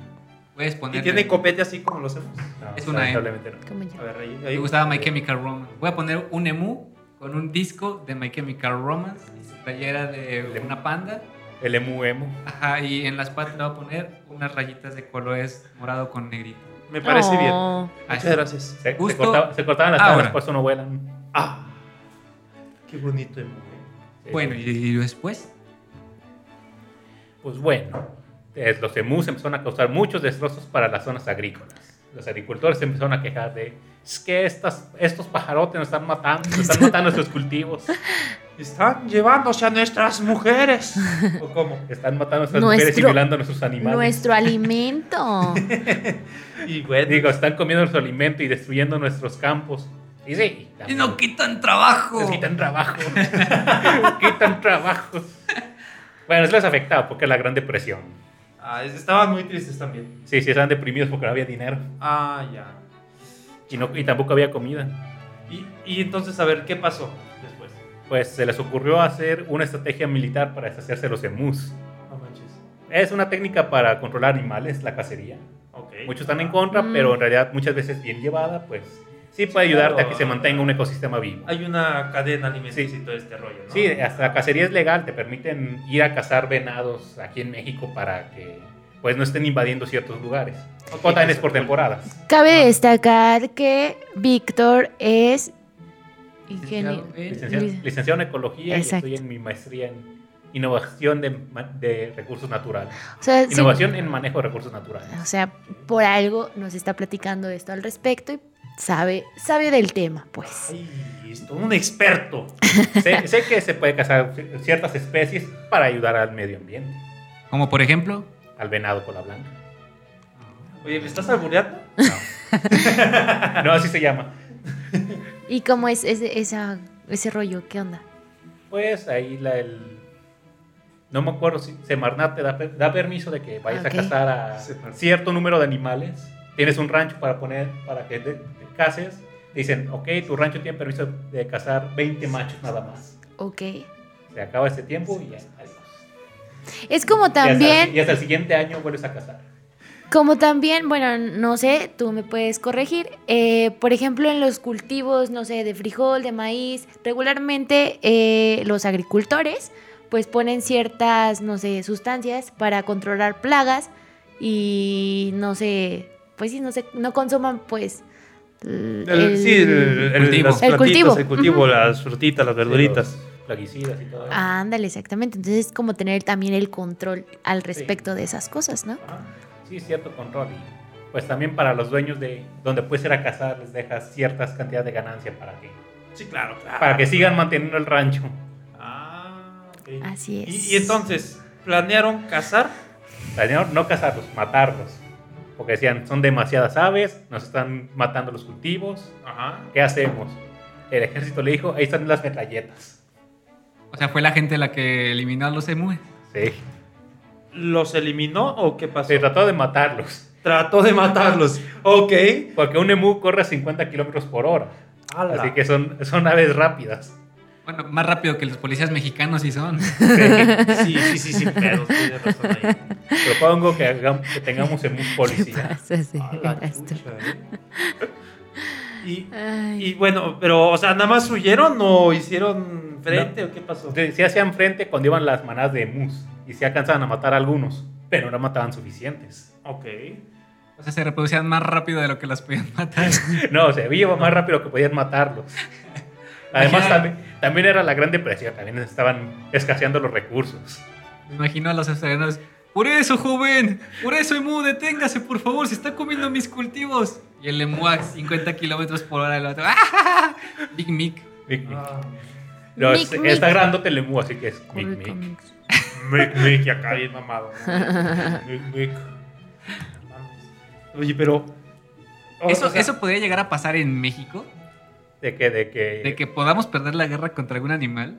Puedes ¿Y poner. tiene copete así como los emus? No, Es una emu. lamentablemente no. A ver, ahí, Me ahí. gustaba My Chemical Romance. Voy a poner un emu con un disco de My Chemical Romance y su playera de una panda. El emu emu. Ajá, y en las patas le voy a poner unas rayitas de colores morado con negrito. Me parece bien. Oh. Muchas Así. gracias. Se, se cortaba- se cortaban las por eso no vuelan. Ah, qué bonito emu. ¿eh? Bueno, y, y después. Pues bueno, eh, los emus empezaron a causar muchos destrozos para las zonas agrícolas. Los agricultores se empezaron a quejar de, es que estas, estos pajarotes nos están matando, nos están <laughs> matando nuestros cultivos, Están llevándose a nuestras mujeres. <laughs> ¿O cómo? están matando a nuestras mujeres y Nuestro- violando a nuestros animales. Nuestro alimento. <laughs> Y bueno, Digo, están comiendo nuestro alimento y destruyendo nuestros campos. Y sí, Y no quitan trabajo. les quitan trabajo. <laughs> quitan trabajo. Bueno, eso les afectaba porque la Gran Depresión. ah, es- estaban muy tristes también. Sí, sí, estaban deprimidos porque no había dinero Ah, ya. y, no, y tampoco había comida. Y, y entonces, a ver, ¿qué pasó después? Pues se les ocurrió hacer una estrategia militar para deshacerse de los emus. No manches. Es una técnica para controlar animales, la cacería. Ok. Muchos están en contra, Mm. pero en realidad muchas veces bien llevada, pues sí puede ayudarte claro. a que se mantenga un ecosistema vivo. Hay una cadena alimenticia Sí. y todo este rollo, ¿no? Sí, hasta la cacería es legal, te permiten ir a cazar venados aquí en México para que pues no estén invadiendo ciertos lugares. O también es por temporadas. Cabe destacar que Víctor es ingeniero. Licenciado en- Licenciado, ecología Exacto. y estoy en mi maestría en innovación de, de recursos naturales. O sea, sí- Innovación en manejo de recursos naturales. o sea, por algo nos está platicando esto al respecto y sabe, sabe del tema, pues. Ay, esto, un experto. sé, <laughs> sé que se puede cazar ciertas especies para ayudar al medio ambiente, Como por ejemplo. al venado cola blanca. Oye, ¿me estás albureando? No, <laughs> no así se llama. <laughs> ¿Y cómo es ese, esa, ese rollo? ¿Qué onda? Pues ahí la, el... No me acuerdo si Semarnat te da, da permiso de que vayas a cazar a cierto número de animales. Tienes un rancho para poner, para que te, te cases. Te dicen, ok, tu rancho tiene permiso de cazar 20 machos nada más. Ok. Se acaba ese tiempo y ya, adiós. Es como Y hasta- también, y hasta el siguiente año vuelves a cazar. como también, bueno, no sé, tú me puedes corregir. eh, por ejemplo, en los cultivos, no sé, de frijol, de maíz, regularmente eh, los agricultores pues ponen ciertas, no sé, sustancias para controlar plagas y no sé, pues sí, no sé, no consuman pues El- el- sí, el, el- cultivo. plantitas, cultivo. El cultivo, Ujú. las frutitas, las verduritas. Los Plaguicidas y todo eso. Ándale, exactamente. Entonces es como tener también el control al respecto de esas cosas, ¿no? Ajá. Sí, cierto control. Y pues también para los dueños de donde puedes ir a cazar les dejas ciertas cantidades de ganancia para que, Sí, claro, claro. para que sigan manteniendo el rancho. Ah, ok. Así es. Y, y entonces, ¿planearon cazar? No, no cazarlos, matarlos. Porque decían, son demasiadas aves, nos están matando los cultivos. Ajá. ¿Qué hacemos? El ejército le dijo, ahí están las metralletas. O sea, fue la gente la que eliminó a los emúes. Sí. ¿Los eliminó o qué pasó? Se trató de matarlos. Trató de matarlos. <laughs> Ok. Porque un emú corre a 50 kilómetros por hora. Ala. Así que son, son aves rápidas. Bueno, más rápido que los policías mexicanos sí son. <laughs> Sí, sí, sí, sí, pero tienes razón ahí. Propongo que, hagam- que tengamos emus ¿Qué policía. pasa, <laughs> sí, ¿eh? <laughs> Y, y bueno, pero, o sea, ¿nada más huyeron o hicieron frente o qué pasó? Se hacían frente cuando iban las manadas de emus y se alcanzaban a matar a algunos. pero no mataban suficientes. Ok. O sea, se reproducían más rápido de lo que las podían matar. No, se iba más rápido que podían matarlos. Además, también, también era la Gran Depresión, también estaban escaseando los recursos. Me imagino a los australianos. Por eso, joven. Por eso, Emu, deténgase, por favor. Se está comiendo mis cultivos. Y el Emu a 50 kilómetros por hora. El otro. ¡Ah! Big Mick. Mic, mic. Ah, No, Mic, es- mic. está grandote el emu, así que es mic, Comic mic. Comics. Mick, Mick, y acá bien mamado. ¿no? <laughs> Mick, Mick. Oye, pero. o- Eso, o sea, eso podría llegar a pasar en México. De que, de que, De que podamos perder la guerra contra algún animal.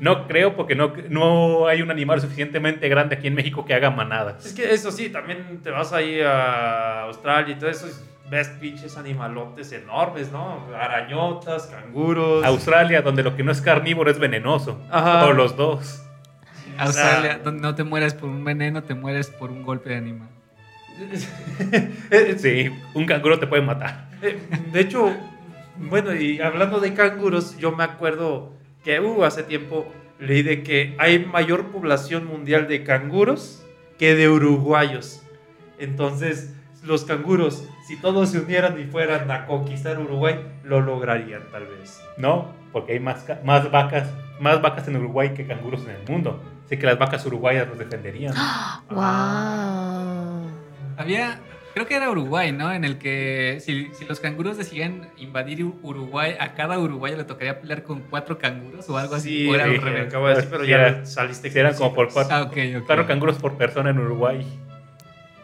no creo porque no, no hay un animal suficientemente grande aquí en México que haga manadas. Es que eso sí, también te vas ahí a Australia y todo eso. y Ves pinches animalotes enormes, ¿no? Arañotas, canguros. Australia, donde lo que no es carnívoro es venenoso. Ajá. O los dos. Australia, donde no te mueres por un veneno, te mueres por un golpe de animal. <laughs> Eh, Sí, un canguro te puede matar. Eh, De hecho, bueno, y hablando de canguros, yo me acuerdo que uh, hace tiempo leí de que hay mayor población mundial de canguros que de uruguayos. Entonces, los canguros, si todos se unieran y fueran a conquistar Uruguay, lo lograrían tal vez. No, porque hay más, más vacas más vacas en Uruguay que canguros en el mundo. Así que las vacas uruguayas los defenderían. <gasps> Wow. Había, creo que era Uruguay, ¿no? En el que si, si los canguros decían invadir Uruguay, a cada uruguayo le tocaría pelear con cuatro canguros o algo así. Sí, o era al eh, revés. acabo de decir, pero Sí, ya era- saliste sí, eran como por cuatro. Ah, ok, ok. Cuatro canguros por persona en Uruguay.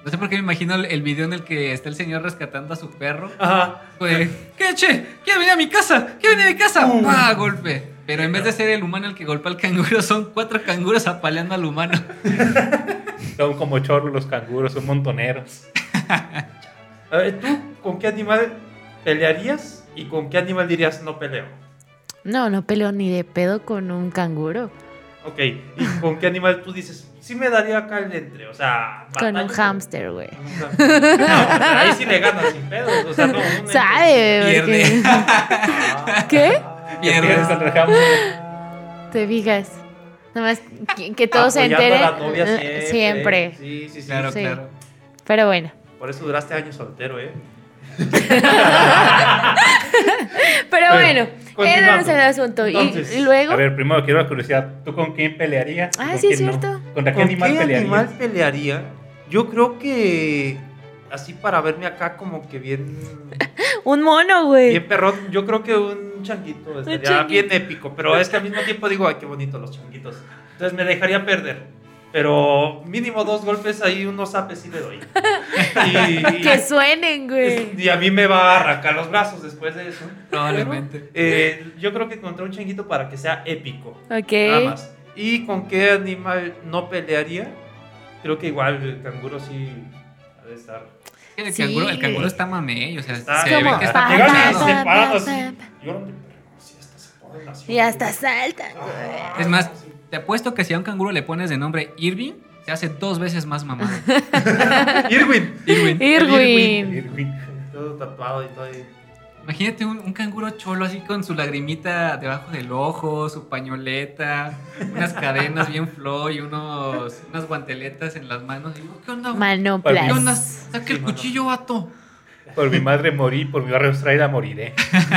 No sé por qué me imagino el, video en el que está el señor rescatando a su perro. Ajá. Pues, ¿qué, che? ¿Quién viene a mi casa? ¿Quién viene a mi casa? Uh. ¡Pah! Golpe. Pero en vez de ser el humano el que golpea al canguro, son cuatro canguros apaleando al humano. <laughs> Son como chorros los canguros, son montoneros. A ver, ¿tú con qué animal pelearías y con qué animal dirías no peleo? No, no peleo ni de pedo con un canguro. Ok, ¿y con qué animal tú dices? Sí me daría acá el entre, o sea... Con un hámster, güey. No, pero ahí sí le ganas sin pedos, o sea, no... un Sabe, Pierde. porque- <laughs> Ah, ¿Qué? ah, Pierdes contra el hámster. Te fijas. Nada más que, que todos se apoyando a enteren. la novia eh, siempre. siempre. Sí, sí, sí. Claro, Sí. claro. Pero bueno. Por eso duraste años soltero, ¿eh? <laughs> Pero Bueno, bueno, continuando. ese no es el asunto. Y- Entonces, y, luego. A ver, primero quiero la curiosidad. ¿Tú con quién pelearías? Ah, con sí, es no? cierto. ¿Contra qué ¿Con animal qué pelearías? animal pelearía? Yo creo que... Así para verme acá como que bien... <laughs> Un mono, güey. Bien perrón, yo creo que un changuito estaría changuito. bien épico, pero es que al mismo tiempo digo, ay, qué bonito los changuitos. Entonces me dejaría perder. Pero mínimo dos golpes ahí, unos zapes sí le doy. <laughs> Y, Que suenen, güey. y a mí me va a arrancar los brazos después de eso. Probablemente. Eh, yo creo que contra un changuito para que sea épico. Ok. Nada más. ¿Y con qué animal no pelearía? Creo que igual el canguro sí ha de estar. El Sí. canguro, el canguro está mamey, o sea, Está se como ve que está pa, Llegan pa, y hasta se ponen así. Y hasta saltan, güey. Ah, Es más, te apuesto que si a un canguro le pones de nombre Irving, se hace dos veces más mamado. <laughs> Irwin. Irwin. Irwin. Irwin. Todo tatuado y todo ahí. Imagínate un, un canguro cholo así con su lagrimita debajo del ojo, su pañoleta, unas cadenas bien flow y unos, unas guanteletas en las manos. Y digo, ¿qué onda? ¿Qué onda? Manoplas. Saca el mano. cuchillo, vato. Por mi madre morí, por mi barrio Australia moriré.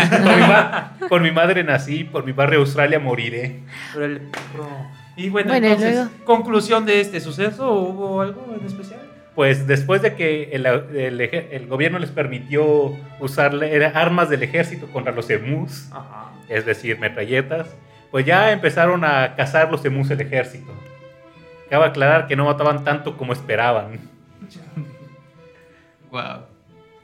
por, mi ma- por mi madre nací, por mi barrio Australia moriré. Pero el perro. Y bueno, Bueno, entonces, luego. conclusión de este suceso, ¿hubo algo en especial? Pues después de que el, el el gobierno les permitió usar armas del ejército contra los emus, Ajá. es decir, metralletas, pues ya empezaron a cazar los emus el ejército. Cabe aclarar que no mataban tanto como esperaban. Wow.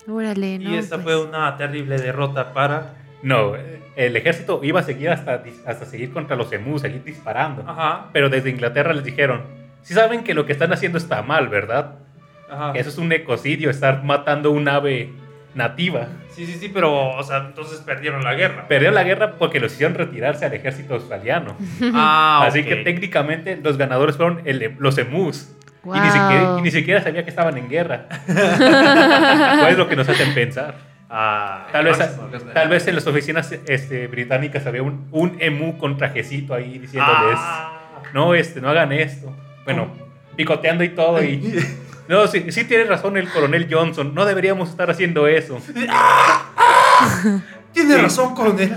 Órale, no. y pues. fue una terrible derrota para. No, el ejército iba a seguir hasta, hasta seguir contra los emus, seguir disparando. Ajá. Pero desde Inglaterra les dijeron, si saben que lo que están haciendo está mal, ¿verdad? Ajá. Que eso es un ecocidio, estar matando un ave nativa. Sí, sí, sí, pero, o sea, entonces perdieron la guerra. Perdió la guerra porque los hicieron retirarse al ejército australiano. Ah, Así que técnicamente los ganadores fueron el- los emus. Y, ni siquiera, y ni siquiera sabía que estaban en guerra. <laughs> Pues es lo que nos hacen pensar. Ah, Tal vez, tal vez en las oficinas este, británicas había un, un emu con trajecito ahí diciéndoles, Ah. no, este, no hagan esto. Bueno, picoteando y todo. Y... <laughs> No, sí, sí tiene razón el coronel Johnson. No deberíamos estar haciendo eso. <laughs> Tiene razón, coronel.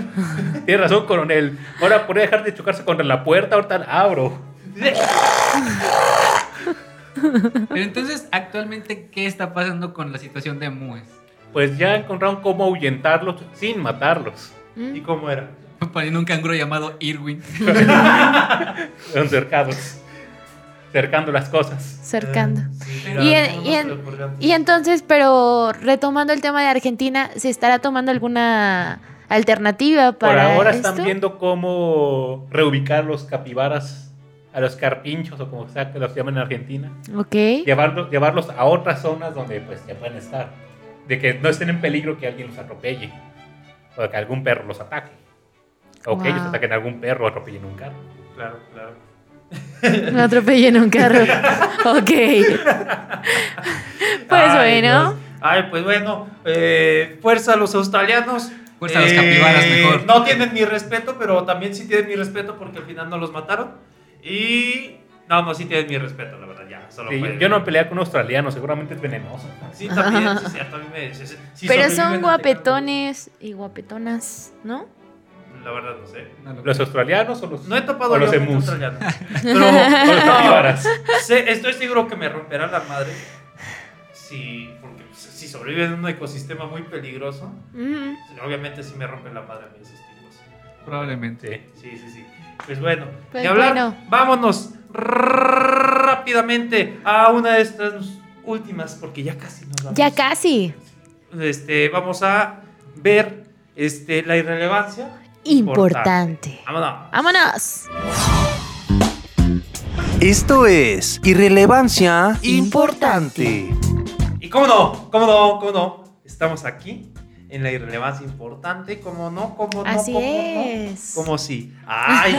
Tiene razón, coronel. Ahora podría dejar de chocarse contra la puerta, ahorita la abro. Pero entonces, actualmente, ¿qué está pasando con la situación de Mues? Pues ya encontraron cómo ahuyentarlos sin matarlos. ¿Y cómo era? <laughs> Poniendo un canguro llamado Irwin. <laughs> Son cercados. Cercando las cosas. Cercando. Eh, sí, Y, en- y en- y entonces, pero retomando el tema de Argentina, ¿se estará tomando alguna alternativa Por para ahora esto? están viendo cómo reubicar los capibaras a los carpinchos o como sea que los llaman en Argentina. Ok. Llevarlos, llevarlos a otras zonas donde pues ya pueden estar. De que no estén en peligro que alguien los atropelle. O que algún perro los ataque. O que Wow. ellos ataquen a algún perro o atropellen un carro. Claro, claro. Me atropellé en un carro. <laughs> ok. Pues Ay, bueno. Dios. Ay, pues bueno. eh, fuerza a los australianos. Eh, Fuerza a los capibaras, mejor. No tienen mi respeto, pero también sí tienen mi respeto porque al final no los mataron. Y. No, no, sí tienen mi respeto, la verdad, ya. Solo Sí, yo no peleé con un australiano, seguramente es venenoso. Sí, también, <laughs> sí, cierto, a mí me. sí, sí, sí Pero sobreviven son guapetones y guapetonas, ¿no? La verdad, no sé. No lo- ¿Los australianos o los, No he topado los emus? australiano. <laughs> O Pero. los capibaras. sé- estoy seguro que me romperá la madre. Si. Porque si sobrevive en un ecosistema muy peligroso. Ujú. Obviamente sí me rompen la madre a mí esos tipos. Sí. Probablemente. Sí, sí, sí. Pues bueno, Pues hablar. bueno. Vámonos rápidamente a una de estas últimas, porque ya casi nos vamos. Ya casi. Este, vamos a ver este, la irrelevancia. Importante. Vámonos. Vámonos. Esto es Irrelevancia Importante. Y cómo no, cómo no, cómo no. Estamos aquí en la irrelevancia importante. Cómo no, cómo no, Así cómo es. no. Como sí. Ay.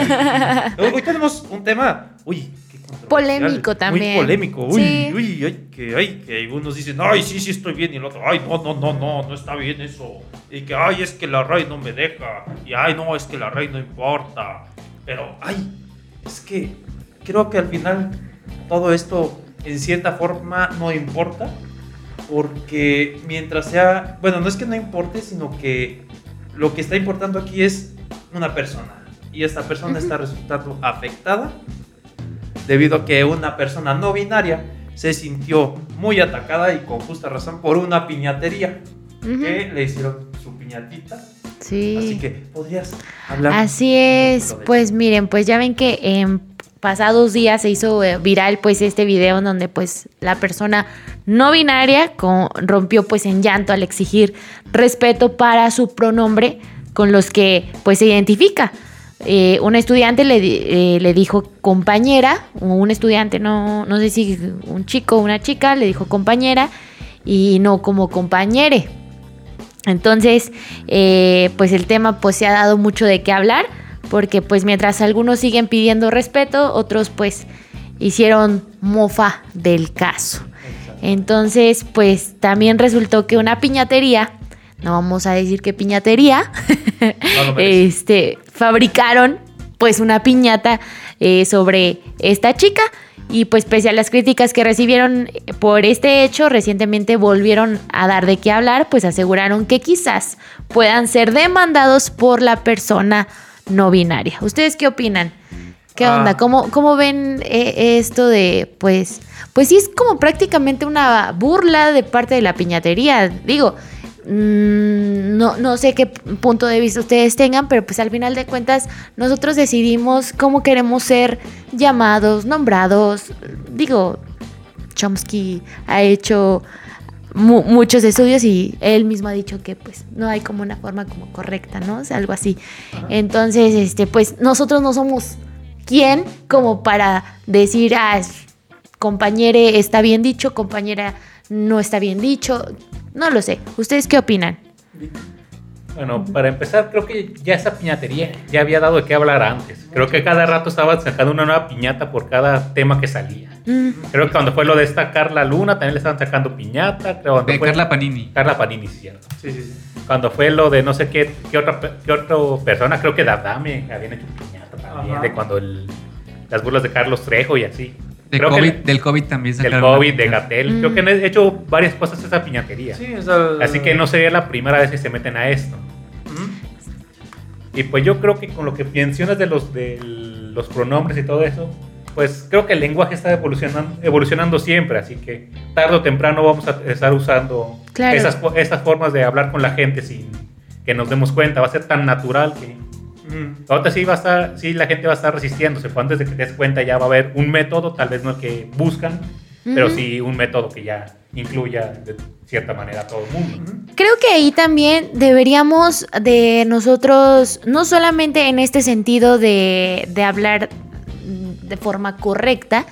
<laughs> Hoy tenemos un tema. Uy, qué Polémico también. Muy polémico. Uy, Sí. uy, ay, que, ay, que unos dicen, ay, sí, sí estoy bien. Y el otro, ay, no, no, no, no, no está bien eso. Y que, ay, es que la RAI no me deja. Y, ay, no, es que la RAI no importa. Pero, ay, es que creo que al final todo esto en cierta forma no importa. Porque mientras sea, bueno, no es que no importe, sino que lo que está importando aquí es una persona. Y esta persona está resultando afectada debido a que una persona no binaria se sintió muy atacada y con justa razón por una piñatería Ujú. que le hicieron su piñatita. Sí. Así que podrías hablar. Así es, pues miren, pues ya ven que en pasados días se hizo eh, viral pues este video en donde pues la persona no binaria con- rompió pues en llanto al exigir respeto para su pronombre con los que pues se identifica. Eh, una estudiante le, eh, le dijo compañera, un estudiante, no, no sé si un chico o una chica, le dijo compañera y no como compañere. Entonces, eh, pues el tema pues se ha dado mucho de qué hablar, porque pues mientras algunos siguen pidiendo respeto, otros pues hicieron mofa del caso. Entonces, pues también resultó que una piñatería, no vamos a decir qué piñatería, No este, fabricaron pues una piñata eh, sobre esta chica y pues pese a las críticas que recibieron por este hecho, recientemente volvieron a dar de qué hablar, pues aseguraron que quizás puedan ser demandados por la persona no binaria. ¿Ustedes qué opinan? ¿Qué Ah. onda? ¿Cómo, cómo ven eh, esto de, pues, pues sí es como prácticamente una burla de parte de la piñatería? Digo, mm, no, no sé qué punto de vista ustedes tengan, pero pues al final de cuentas nosotros decidimos cómo queremos ser llamados, nombrados. Digo, Chomsky ha hecho mu- muchos estudios y él mismo ha dicho que pues no hay como una forma como correcta, ¿no? O sea, algo así. Entonces, este, pues nosotros no somos quién como para decir, ah, compañere está bien dicho, compañera no está bien dicho. No lo sé. ¿Ustedes qué opinan? Bueno, para empezar, creo que ya esa piñatería ya había dado de qué hablar antes. Creo que cada rato estaban sacando una nueva piñata por cada tema que salía. Mm, Creo que cuando fue lo de esta Carla Luna, también le estaban sacando piñata. Creo cuando De fue Carla Panini. Carla Panini, sí, cierto. Sí, sí, sí. Cuando fue lo de no sé qué, qué otra, qué otra persona, creo que Dadame habían hecho piñata también, Ajá. de cuando el- las burlas de Carlos Trejo y así. Creo COVID, que del COVID también Del COVID, de Gatel. Creo que han hecho varias cosas esa piñatería. Sí, Así que no sería la primera vez que se meten a esto. Y pues yo creo que con lo que mencionas de los, de los pronombres y todo eso, pues creo que el lenguaje está evolucionando, evolucionando siempre, así que tarde o temprano vamos a estar usando esas, esas formas de hablar con la gente sin que nos demos cuenta. Va a ser tan natural que mm. ahorita sí va a estar, sí la gente va a estar resistiéndose. Pues antes de que te des cuenta ya va a haber un método, tal vez no el que buscan, pero sí un método que ya incluya de cierta manera a todo el mundo. Creo que ahí también deberíamos de nosotros, no solamente en este sentido de, de hablar de forma correcta,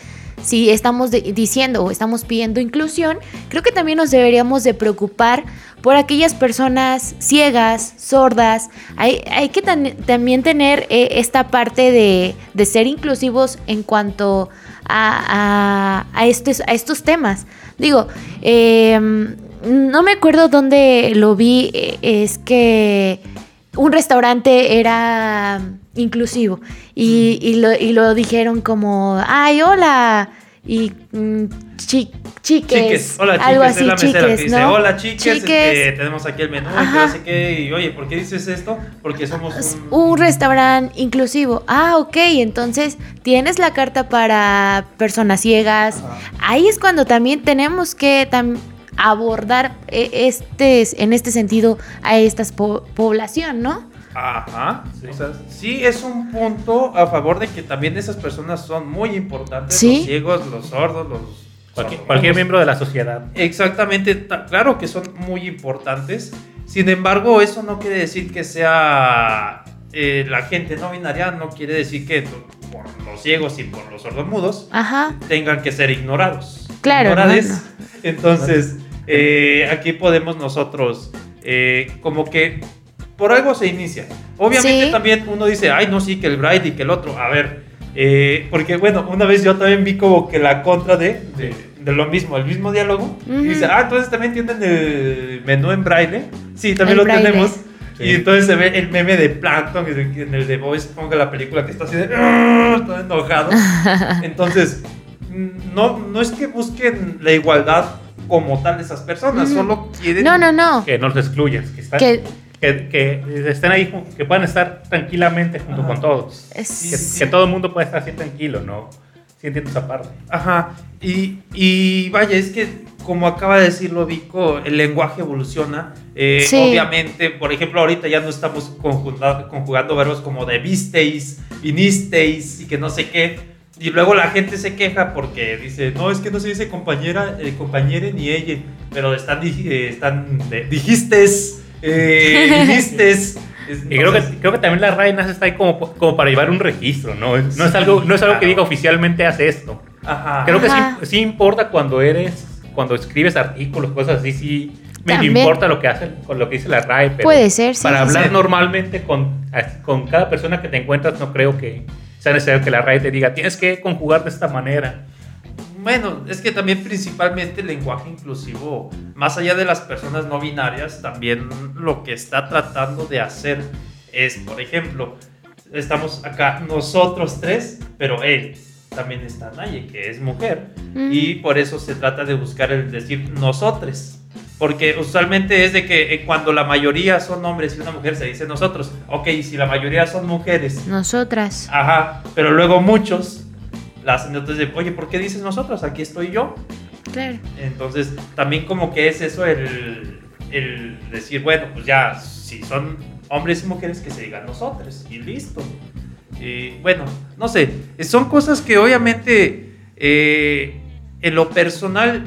si estamos diciendo o estamos pidiendo inclusión, creo que también nos deberíamos de preocupar por aquellas personas ciegas, sordas. Hay, hay que también tener eh, esta parte de, de, ser inclusivos en cuanto a, a, estos, a estos temas. Digo, em, no me acuerdo dónde lo vi, eh, es que un restaurante era inclusivo y, y, lo, y lo dijeron como, ay, hola, y mm, chiques, Hola, algo así, chiques, ¿no? Hola, chiques, este, tenemos aquí el menú, y y oye, ¿por qué dices esto? Porque somos un... un restaurante inclusivo. Ah, ok, entonces tienes la carta para personas ciegas. Ahí es cuando también tenemos que abordar e, este, en este sentido a esta población, ¿no? Ajá. Sí. es un punto a favor de que también esas personas son muy importantes. Los ciegos, los sordos, los... Cualquier, miembro de la sociedad. Exactamente, claro que son muy importantes. Sin embargo, eso no quiere decir que sea eh, la gente no binaria, no quiere decir que por los ciegos y por los sordomudos tengan que ser ignorados. Claro. Entonces, eh, aquí podemos nosotros eh, como que por algo se inicia. Obviamente también uno dice, ay, no, sí, que el Bride y que el otro. A ver, eh, porque bueno, una vez yo también vi como que la contra de, de, lo mismo, el mismo diálogo. Y dice, ah, entonces también tienen el menú en braille. Sí, también lo tenemos. Y entonces se ve el meme de Plankton en el de Voice ponga la película que está así de todo enojado. <laughs> Entonces, no, no es que busquen la igualdad como tal de esas personas, solo quieren no, no, no. que no los excluyas, que, que que, estén ahí, que puedan estar tranquilamente junto con todos. Que, todo el mundo pueda estar así tranquilo, ¿no? Sí entiendo esa parte. Ajá. Y, y vaya, es que como acaba de decirlo Vico, el lenguaje evoluciona. Eh, obviamente, por ejemplo, ahorita ya no estamos conjugando verbos como de visteis, vinisteis y que no sé qué. Y luego la gente se queja porque dice, no, es que no se dice compañera, eh, compañere ni ella, pero están, eh, están dijistes eh, <laughs> y creo que, creo que también la RAE está ahí como, como para llevar un registro, ¿no? No es algo, no es algo que diga oficialmente hace esto. Creo que sí, importa cuando eres, cuando escribes artículos, cosas así, sí me importa lo que hace, con lo que dice la RAE. Pero Puede ser, Para hablar normalmente con, con cada persona que te encuentras, no creo que sea necesario que la RAE te diga, tienes que conjugar de esta manera. Bueno, es que también principalmente el lenguaje inclusivo, más allá de las personas no binarias, también lo que está tratando de hacer es, por ejemplo, estamos acá nosotros tres, pero él también está Naye, que es mujer, y por eso se trata de buscar el decir nosotros. Porque usualmente es de que eh, cuando la mayoría son hombres y una mujer se dice nosotros. Ok, si la mayoría son mujeres. Nosotras. Ajá, pero luego muchos las entonces de, oye, ¿por qué dices nosotros? Aquí estoy yo. Claro. Entonces, también como que es eso el, el decir, bueno, pues ya, si son hombres y mujeres, que se digan nosotros y listo. Y bueno, no sé, son cosas que obviamente eh, en lo personal,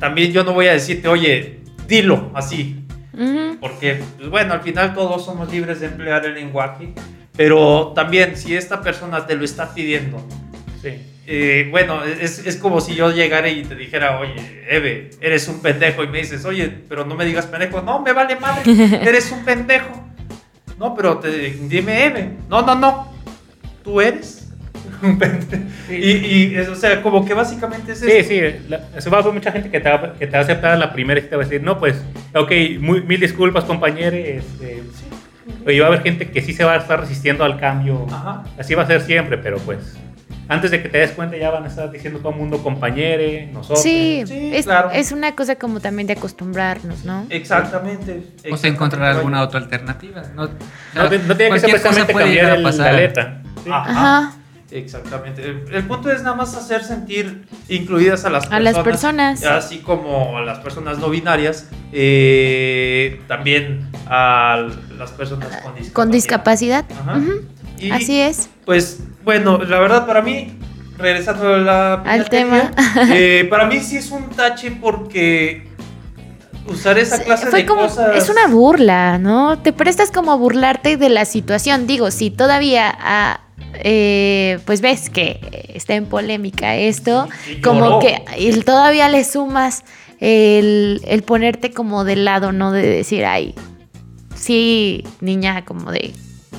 también yo no voy a decirte, oye, dilo así. Porque, pues bueno, al final todos somos libres de emplear el lenguaje, pero también si esta persona te lo está pidiendo Sí. Eh, bueno, es, es, como si yo llegara y te dijera, oye, Eve, eres un pendejo. Y me dices, oye, pero no me digas pendejo. No, me vale madre, <laughs> eres un pendejo. No, pero te, dime Eve. No, no, no. Tú eres <laughs> un pendejo. Y, y o sea, como que básicamente es eso. Sí, sí. se va a haber mucha gente que te, va, que te va a aceptar la primera y te va a decir, no, pues, ok, mil disculpas, compañeros. Este, y va a haber gente que sí se va a estar resistiendo al cambio. Así va a ser siempre, pero pues antes de que te des cuenta ya van a estar diciendo todo el mundo compañere, nosotros. Sí, Sí, es, claro. es una cosa como también de acostumbrarnos, ¿no? Exactamente. O se encontrar alguna otra alternativa. No, sea, No, no tiene que ser precisamente puede cambiar el- la letra. Sí. Ajá. Ajá, Exactamente. El, el punto es nada más hacer sentir incluidas a las a personas. las personas. Así como a las personas no binarias, eh, también a las personas con discapacidad. Con discapacidad. Ajá. Y, Así es. Pues bueno, la verdad para mí, regresando a la Al tema. eh, para mí sí es un tache porque usar esa clase Fue de como, cosas. es una burla, ¿no? Te prestas como a burlarte de la situación. Digo, si todavía, ah, eh, pues ves que está en polémica esto, como que y todavía le sumas el, el ponerte como de lado, ¿no? De decir, ay, sí, niña, como de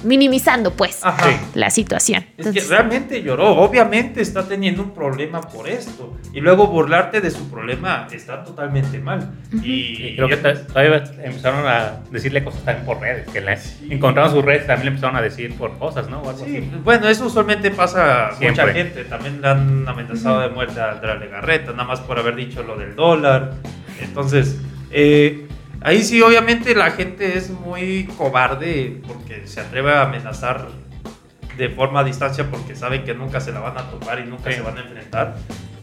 minimizando, pues, Ajá. Sí. la situación. Es que Entonces, realmente lloró, obviamente está teniendo un problema por esto. Y luego burlarte de su problema está totalmente mal. Y, Y creo que todavía empezaron a decirle cosas también por redes, que le encontraron sus redes, también le empezaron a decir por cosas, ¿no? O algo Sí, así. bueno, eso usualmente pasa a mucha Siempre. gente. También le han amenazado de muerte a Andrea Legarreta, nada más por haber dicho lo del dólar. Entonces, eh, ahí sí, obviamente la gente es muy cobarde porque se atreve a amenazar de forma a distancia porque saben que nunca se la van a topar y nunca Sí. se van a enfrentar.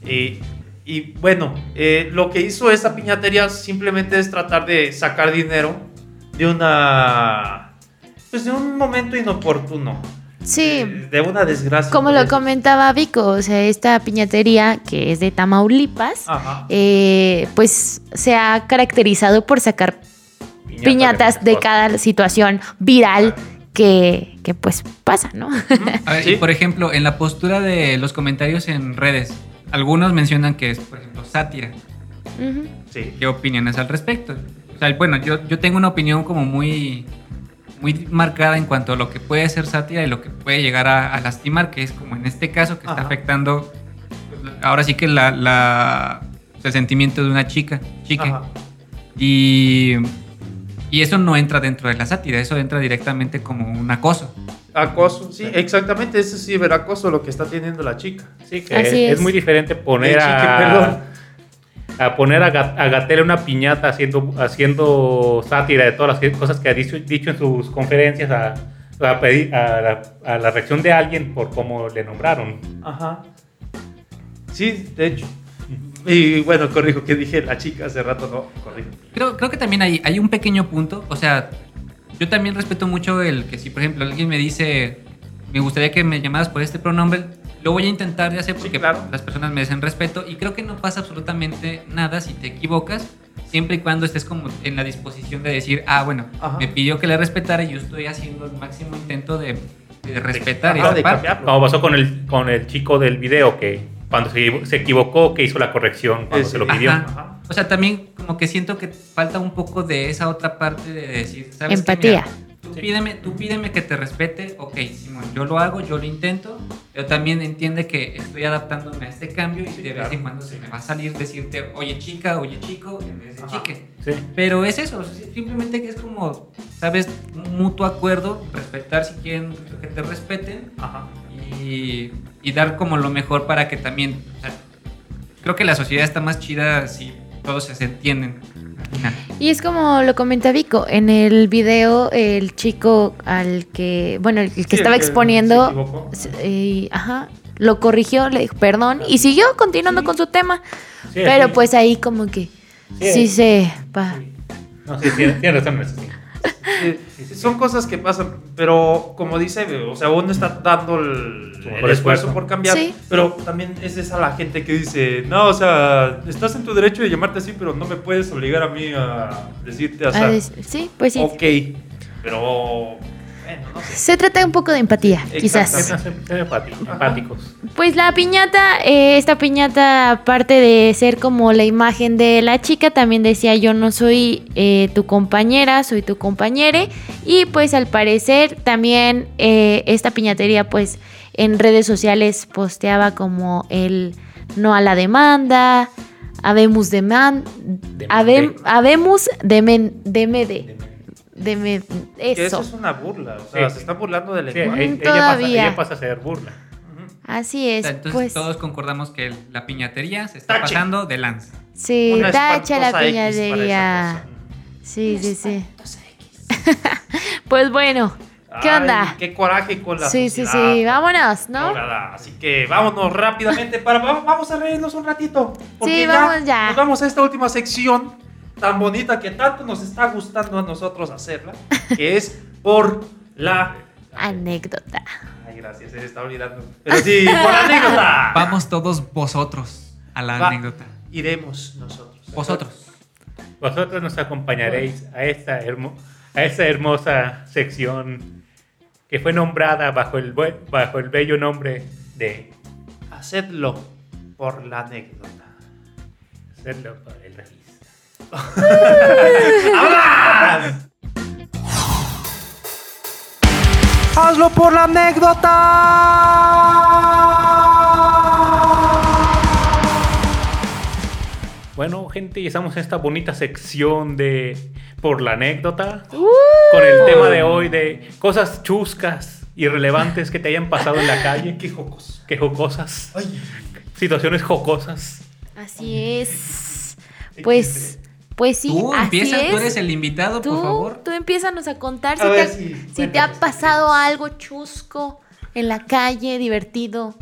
Y, y bueno, eh, lo que hizo esa piñatería simplemente es tratar de sacar dinero de una. Pues de un momento inoportuno. Sí. De, de una desgracia. Como lo comentaba Vico, o sea, esta piñatería que es de Tamaulipas, eh, pues se ha caracterizado por sacar piñatas de cada situación viral que, que pues pasa, ¿no? A ver, Sí. y por ejemplo, en la postura de los comentarios en redes, algunos mencionan que es, por ejemplo, sátira. Sí. ¿Qué opiniones al respecto? O sea, bueno, yo, yo tengo una opinión como muy, muy marcada en cuanto a lo que puede ser sátira y lo que puede llegar a, a lastimar, que es como en este caso que está afectando, ahora sí que la, la- el sentimiento de una chica, chique. Ajá. Y, y eso no entra dentro de la sátira, eso entra directamente como un acoso. Acoso, sí, exactamente. Ese es ciberacoso lo que está teniendo la chica. Sí, que Así es. es. muy diferente poner De chique, a. perdón. A poner a, Ga- a Gatell una piñata haciendo, haciendo sátira de todas las cosas que ha dicho, dicho en sus conferencias a, a pedir a la, a la reacción de alguien por cómo le nombraron. Ajá. Sí, de hecho. Y bueno, corrijo que dije la chica hace rato, no, corrijo. Creo, creo que también hay, hay un pequeño punto. O sea, yo también respeto mucho el que si, por ejemplo, alguien me dice, me gustaría que me llamaras por este pronombre, lo voy a intentar de hacer Sí, porque claro. las personas merecen respeto y creo que no pasa absolutamente nada si te equivocas, siempre y cuando estés como en la disposición de decir, ah, bueno, Ajá. me pidió que le respetara y yo estoy haciendo el máximo intento de, de respetar Ajá, esa de parte. Como pasó con el, con el chico del video, que cuando se, se equivocó, que hizo la corrección cuando Ese. se lo pidió. Ajá. Ajá. O sea, también como que siento que falta un poco de esa otra parte de decir, ¿sabes qué? Empatía. Mira, tú, pídeme, tú pídeme que te respete, ok, Simón, yo lo hago, yo lo intento, pero también entiende que estoy adaptándome a este cambio y de vez en cuando se me va a salir decirte, oye chica, oye chico, en vez de Ajá. chique. Sí. Pero es eso, simplemente que es como, ¿sabes? Un mutuo acuerdo, respetar si quieren que te respeten Ajá. y, y dar como lo mejor para que también. o sea, creo que la sociedad está más chida si todos se entienden. al final. Y es como lo comenta Vico, en el video el chico al que, bueno, el que Sí, estaba el que exponiendo, se eh, ajá, lo corrigió, le dijo perdón y siguió continuando con su tema. Sí, Pero sí. pues ahí como que Sí. sí se pa- No, sí, tiene, tiene razón son cosas que pasan, pero como dice, o sea, uno está dando el, esfuerzo esfuerzo. por cambiar, Sí. pero también es esa la gente que dice, no, o sea, estás en tu derecho de llamarte así, pero no me puedes obligar a mí a decirte así. sí, pues sí. Ok, pero bueno, no sé. Se trata un poco de empatía, quizás. Empáticos. Pues la piñata, eh, esta piñata, aparte de ser como la imagen de la chica, también decía yo no soy eh, tu compañera, soy tu compañere. Y pues al parecer también eh, esta piñatería pues en redes sociales posteaba como el no a la demanda, habemos deman, habem- habemos demen, demede, deme- Que eso eso. es una burla, o sea, Sí. se está burlando del Sí, lenguaje. Mm, ella, pasa, todavía. ella pasa a ser burla. Así es. Entonces pues todos concordamos que la piñatería se está pasando de lanza. sí, Una tacha la piñatería. esa Sí, sí, sí. <laughs> pues bueno, ¿qué Ay, onda? Qué coraje con la Sí, sí, sociedad. sí, vámonos, ¿no? Así que vámonos rápidamente para va- vamos a reírnos un ratito. porque Sí, vamos ya. Nos vamos a esta última sección tan bonita que tanto nos está gustando a nosotros hacerla, que es por la Anécdota. Ay, gracias, se está olvidando. Pero sí, por la anécdota. Vamos todos vosotros a la Va, anécdota. Iremos nosotros. Vosotros. Vosotros nos acompañaréis a esta, hermo- a esta hermosa sección que fue nombrada bajo el, bajo el bello nombre de Hacedlo por la anécdota. hacerlo por. <laughs> ¡Hazlo por la anécdota! Bueno, gente, y estamos en esta bonita sección de por la anécdota Uh. con el tema de hoy de cosas chuscas y relevantes que te hayan pasado en la calle, <laughs> ¡Qué jocos! que jocosas, ¡Ay! situaciones jocosas. Así es. Pues, pues sí, tú así empiezas, es. tú eres el invitado, Tú, por favor. tú empiezanos a contar A si, ver, te, sí, si te ha pasado algo chusco en la calle, divertido.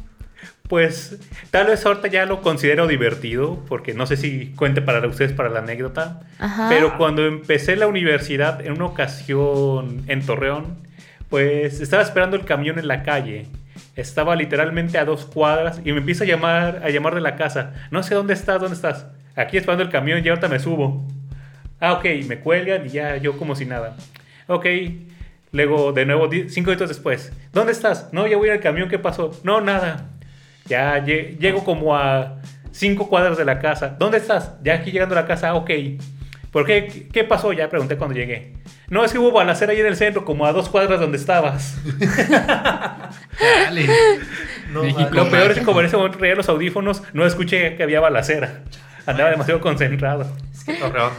Pues tal vez ahorita ya lo considero divertido, porque no sé si cuente para ustedes para la anécdota, Ajá. pero cuando empecé la universidad en una ocasión en Torreón, pues estaba esperando el camión en la calle. Estaba literalmente a dos cuadras y me empieza a llamar, a llamar de la casa. No sé dónde estás, dónde estás. Aquí esperando el camión y ahorita me subo. Ah, ok, me cuelgan y ya yo como si nada. Ok, luego de nuevo, cinco minutos después. ¿Dónde estás? No, ya voy al camión, ¿qué pasó? No, nada. Ya lle- llego como a cinco cuadras de la casa. ¿Dónde estás? Ya aquí llegando a la casa, ok. ¿Por qué? ¿Qué pasó? Ya pregunté cuando llegué. No, es que hubo balacera ahí en el centro, como a dos cuadras donde estabas. Dale. <laughs> No México. Lo peor es que como en ese momento traía los audífonos, no escuché que había balacera. Andaba demasiado concentrado. Es que Torreón.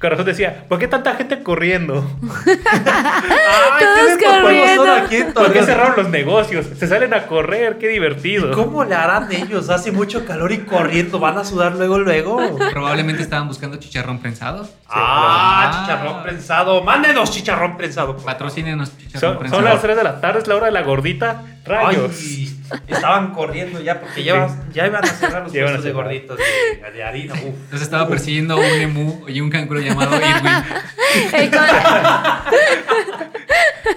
Corazón <laughs> decía, ¿por qué tanta gente corriendo? <laughs> ¡Ay, Todos corriendo. aquí ¿Por qué cerraron los negocios? Se salen a correr, qué divertido. ¿Cómo le harán ellos? Hace mucho calor y corriendo. ¿Van a sudar luego, luego? Probablemente estaban buscando chicharrón prensado. ah, Ah. chicharrón prensado. Mándenos chicharrón prensado. Patrocínenos chicharrón Son, prensado. son las 3 de la tarde, es la hora de la gordita. Rayos. Ay, estaban corriendo ya porque ya, ya iban a cerrar los puestos de gorditos de, de harina. Uf. Entonces estaba persiguiendo a un emu y un canguro llamado Irwin. <laughs>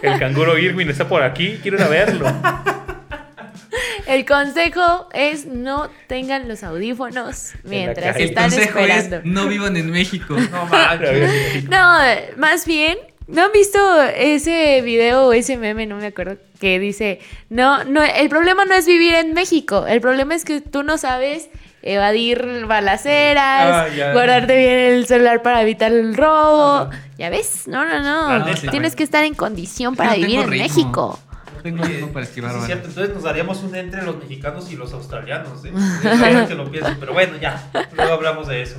El canguro Irwin está por aquí, quiero ir a verlo. El consejo es no tengan los audífonos mientras calle. El están consejo esperando. es no vivan en México. No. No, más bien, ¿no han visto ese video o ese meme, no me acuerdo, que dice, no, no, el problema no es vivir en México, el problema es que tú no sabes evadir balaceras, Ah, guardarte bien el celular para evitar el robo. ¿Ya ves? No, no, no. Tienes que estar en condición Es que para no vivir en ritmo. México. No tengo ritmo para esquivar Sí, cierto. Entonces nos daríamos un entre los mexicanos y los australianos. ¿eh? <laughs> Es que lo pienso, pero bueno, ya. Luego hablamos de eso.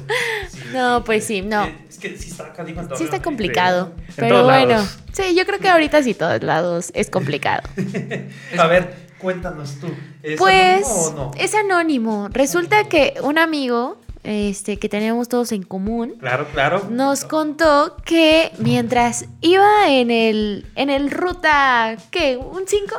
Sí, No, sí, pues sí, no. Eh, Es que sí está acá, digo, en Sí está complicado, En pero bueno. lados. Sí, yo creo que ahorita sí todos lados es complicado. <laughs> A ver, cuéntanos tú. ¿Es Pues anónimo o no? es anónimo. Resulta que un amigo este, que teníamos todos en común Claro, claro. nos contó que mientras iba en el, en el ruta, ¿qué? ¿Un 5?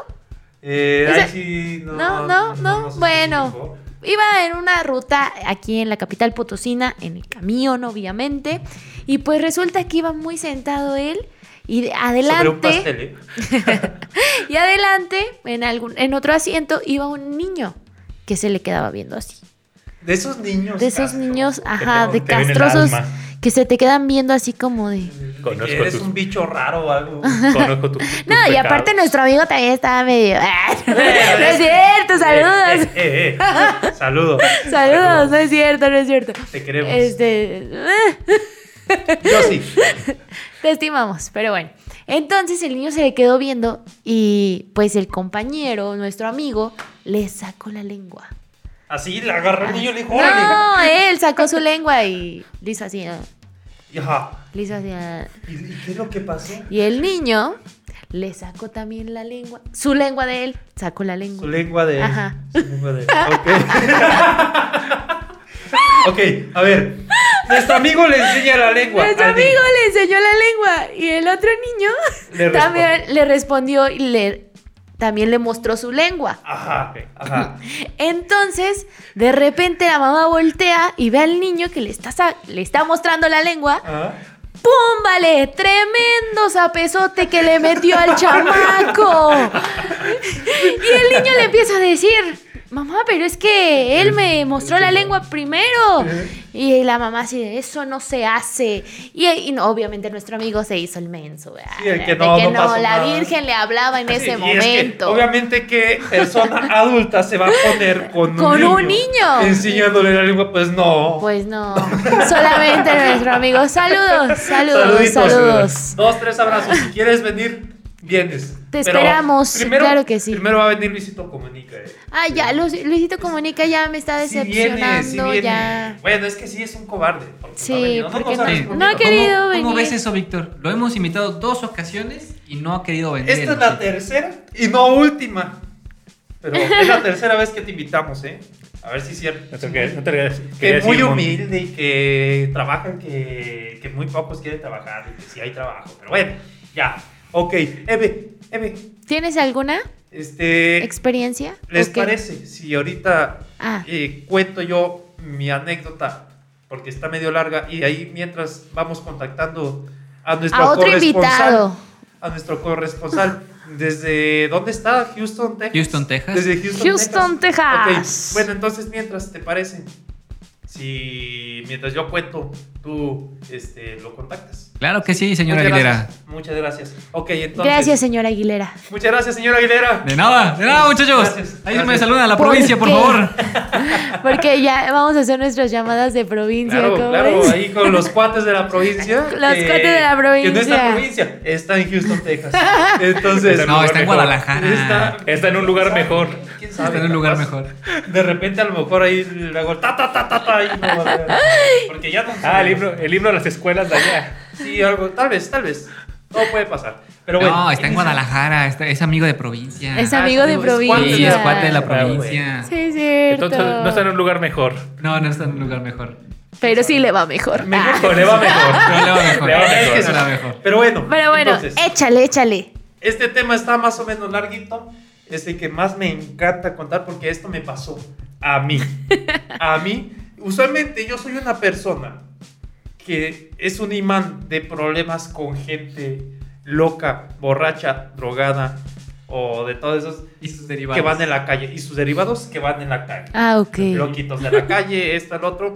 Eh, Ese- ay, sí, no, No, no, no, bueno. Iba en una ruta aquí en la capital potosina, en el camión obviamente, y pues resulta que iba muy sentado él y de- Sobre un adelante, pastel, ¿eh? <laughs> y adelante, en, algún, en otro asiento, iba un niño que se le quedaba viendo así. De esos niños. De esos castros, niños, ajá, te- de castrosos, que se te quedan viendo así como de... Conozco eres tus- un bicho raro o algo. <laughs> Conozco tu- <laughs> tus No, y aparte pecados. nuestro amigo también estaba medio... <laughs> no es cierto, saludos. Eh, eh, eh. Saludos. Saludos, no es cierto, no es cierto. Te queremos. Este... Yo sí. Te estimamos, pero bueno. Entonces el niño se le quedó viendo y pues el compañero, nuestro amigo, le sacó la lengua. Así le agarró el niño y le dijo, órale. No, él sacó su lengua y le hizo así, ajá. le hizo así. ¿Y, y qué es lo que pasó? Y el niño le sacó también la lengua. Su lengua de él, sacó la lengua. Su lengua de él. Ajá. Su lengua de él. Ok. <laughs> ok, a ver. Nuestro amigo le enseña la lengua. Nuestro amigo niño. le enseñó la lengua y el otro niño Le también le respondió y le también le mostró su lengua. Ajá, ajá. <laughs> Entonces, de repente la mamá voltea y ve al niño que le está, le está mostrando la lengua. ajá. ¡Pum! Vale, tremendo zapezote que le metió al chamaco. <laughs> Y el niño le empieza a decir, mamá, pero es que él me mostró la lengua primero. Y la mamá así, de, eso no se hace. Y, y no, obviamente nuestro amigo se hizo el menso. ¿verdad? Sí, el que De no, que no la. Virgen le hablaba en ese y es que, momento. obviamente que persona <laughs> adulta se va a poner con un niño. un niño. Enseñándole la lengua, pues no. Pues no, <laughs> solamente nuestro amigo. Saludos, saludos, Saluditos. saludos. Dos, tres abrazos. Si quieres venir, vienes. Te esperamos, claro que sí. Primero va a venir Luisito Comunica. eh. Ah, ya, Luis- Luisito Comunica ya me está Sí viene, decepcionando, sí viene. ya. Bueno, es que sí es un cobarde. porque Sí, no porque no- respondido. no ha querido ¿Cómo, venir. ¿Cómo ves eso, Víctor? Lo hemos invitado dos ocasiones y no ha querido venir. Esta es la tercera y no última. Pero es la tercera vez que te invitamos, ¿eh? A ver si es cierto. No te no te Que querías es muy humilde y que trabajan, que, que muy pocos quieren trabajar y que sí hay trabajo. Pero bueno, ya. Ok, Eve, Eve, ¿Tienes alguna este, experiencia? ¿les parece si ahorita Ah. eh, cuento yo mi anécdota? Porque está medio larga y ahí mientras vamos contactando a nuestro A otro corresponsal. invitado. A nuestro corresponsal. ¿Desde dónde está? Houston, Texas. Houston, Texas. Desde Houston, Houston, Texas. Ok, Bueno, entonces mientras te parece, si mientras yo cuento, tú este, lo contactas. Claro que sí, señora Muchas Aguilera. gracias. Muchas gracias. Ok, entonces. Gracias, señora Aguilera. Muchas gracias, señora Aguilera. De nada, de nada, muchachos. Gracias, Ahí me gracias. saludan a la ¿Por provincia, por favor. <laughs> Porque ya vamos a hacer nuestras llamadas de provincia, Claro, ¿cómo claro, ahí con los cuates de la provincia. <laughs> Los cuates de la Que no está en provincia. provincia, está en Houston, Texas. <laughs> Entonces. No, está en Guadalajara. Está, Está en un lugar mejor. ¿Quién sabe? Está en un lugar capaz. mejor. De repente a lo mejor ahí le hago ta ta ta ta ta y no, porque ya no Ah, el himno, el himno de las escuelas de allá. Sí, algo, tal vez, tal vez. Todo puede pasar. Pero bueno. No, está en Guadalajara, está- es amigo de provincia. Es Ah, amigo de es cuate de- Sí, es provincia. parte de la Ah, provincia. Sí, es cierto. Entonces no está en un lugar mejor. No, no está en un lugar mejor. Pero sí le va mejor. Mejor Ah. Le va mejor. <laughs> No le va mejor. Le va Es que mejor. sí. Le va mejor. Pero bueno. Pero bueno, entonces, échale, échale. este tema está más o menos larguito. Es el que más me encanta contar porque esto me pasó a mí. <laughs> A mí. Usualmente yo soy una persona que es un imán de problemas con gente loca, borracha, drogada o de todos esos Y sus derivados. que van en la calle y sus derivados que van en la calle. Ah, ok. Loquitos de la calle, esto, el otro.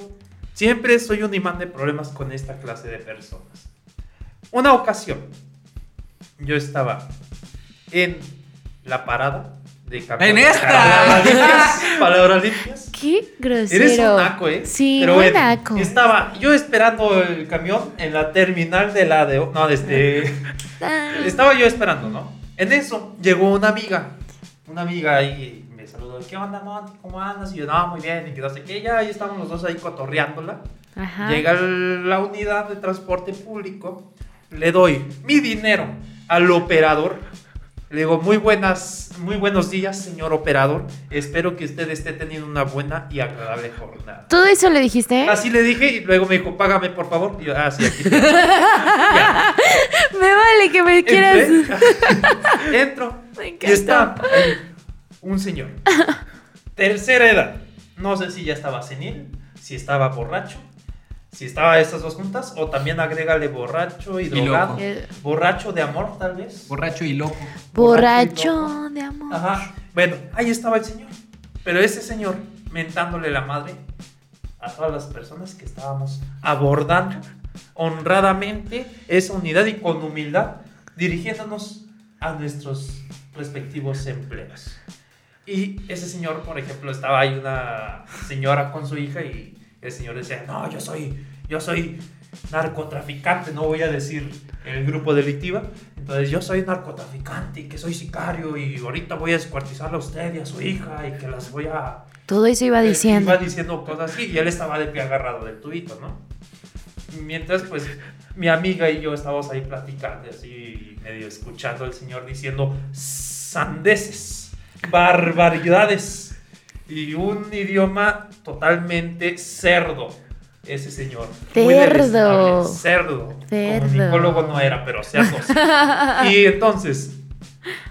Siempre soy un imán de problemas con esta clase de personas. Una ocasión, yo estaba en la parada de camión. ¡En esta! Palabras <laughs> limpias. Palabras limpias. Qué grosero. Eres un naco, ¿eh? Sí, Pero muy bueno, naco. Estaba yo esperando el camión en la terminal de la de... No, de este... <laughs> Ah, Estaba yo esperando, ¿no? En eso llegó una amiga. Una amiga y me saludó. ¿Qué onda, Monty? ¿Cómo andas? Y yo, no, muy bien. Y que no sé qué. Ya ahí estábamos los dos ahí cotorreándola. Ajá. Llega la unidad de transporte público. Le doy mi dinero al operador. Le digo, muy buenas, muy buenos días, señor operador. Espero que usted esté teniendo una buena y agradable jornada. ¿Todo eso le dijiste? Así le dije y luego me dijo, págame por favor. Y yo, ah, sí, aquí. está". <laughs> Ya. Me vale que me quieras. <laughs> Entro Me y está un señor. <laughs> Tercera edad. No sé si ya estaba senil, si estaba borracho, si estaba estas dos juntas, o también agrégale borracho y Y drogado. loco. Eh, Borracho de amor, tal vez. Borracho y loco. Borracho de amor. Ajá. Bueno, ahí estaba el señor. Pero ese señor mentándole la madre a todas las personas que estábamos abordando honradamente esa unidad y con humildad dirigiéndonos a nuestros respectivos empleos. Y ese señor, por ejemplo, estaba ahí una señora con su hija y el señor decía, no, yo soy, yo soy narcotraficante, no voy a decir el grupo delictiva. Entonces yo soy narcotraficante y que soy sicario y ahorita voy a descuartizarla a usted y a su hija y que las voy a... Todo eso iba diciendo. Iba diciendo cosas así y él estaba de pie agarrado del tubito, ¿no? mientras pues mi amiga y yo estábamos ahí platicando, así medio escuchando al señor diciendo sandeces, barbaridades y un idioma totalmente cerdo. Ese señor. Cerdo. Cerdo. Cerdo. Comunicólogo no era, pero cerdo. sí. <laughs> y entonces,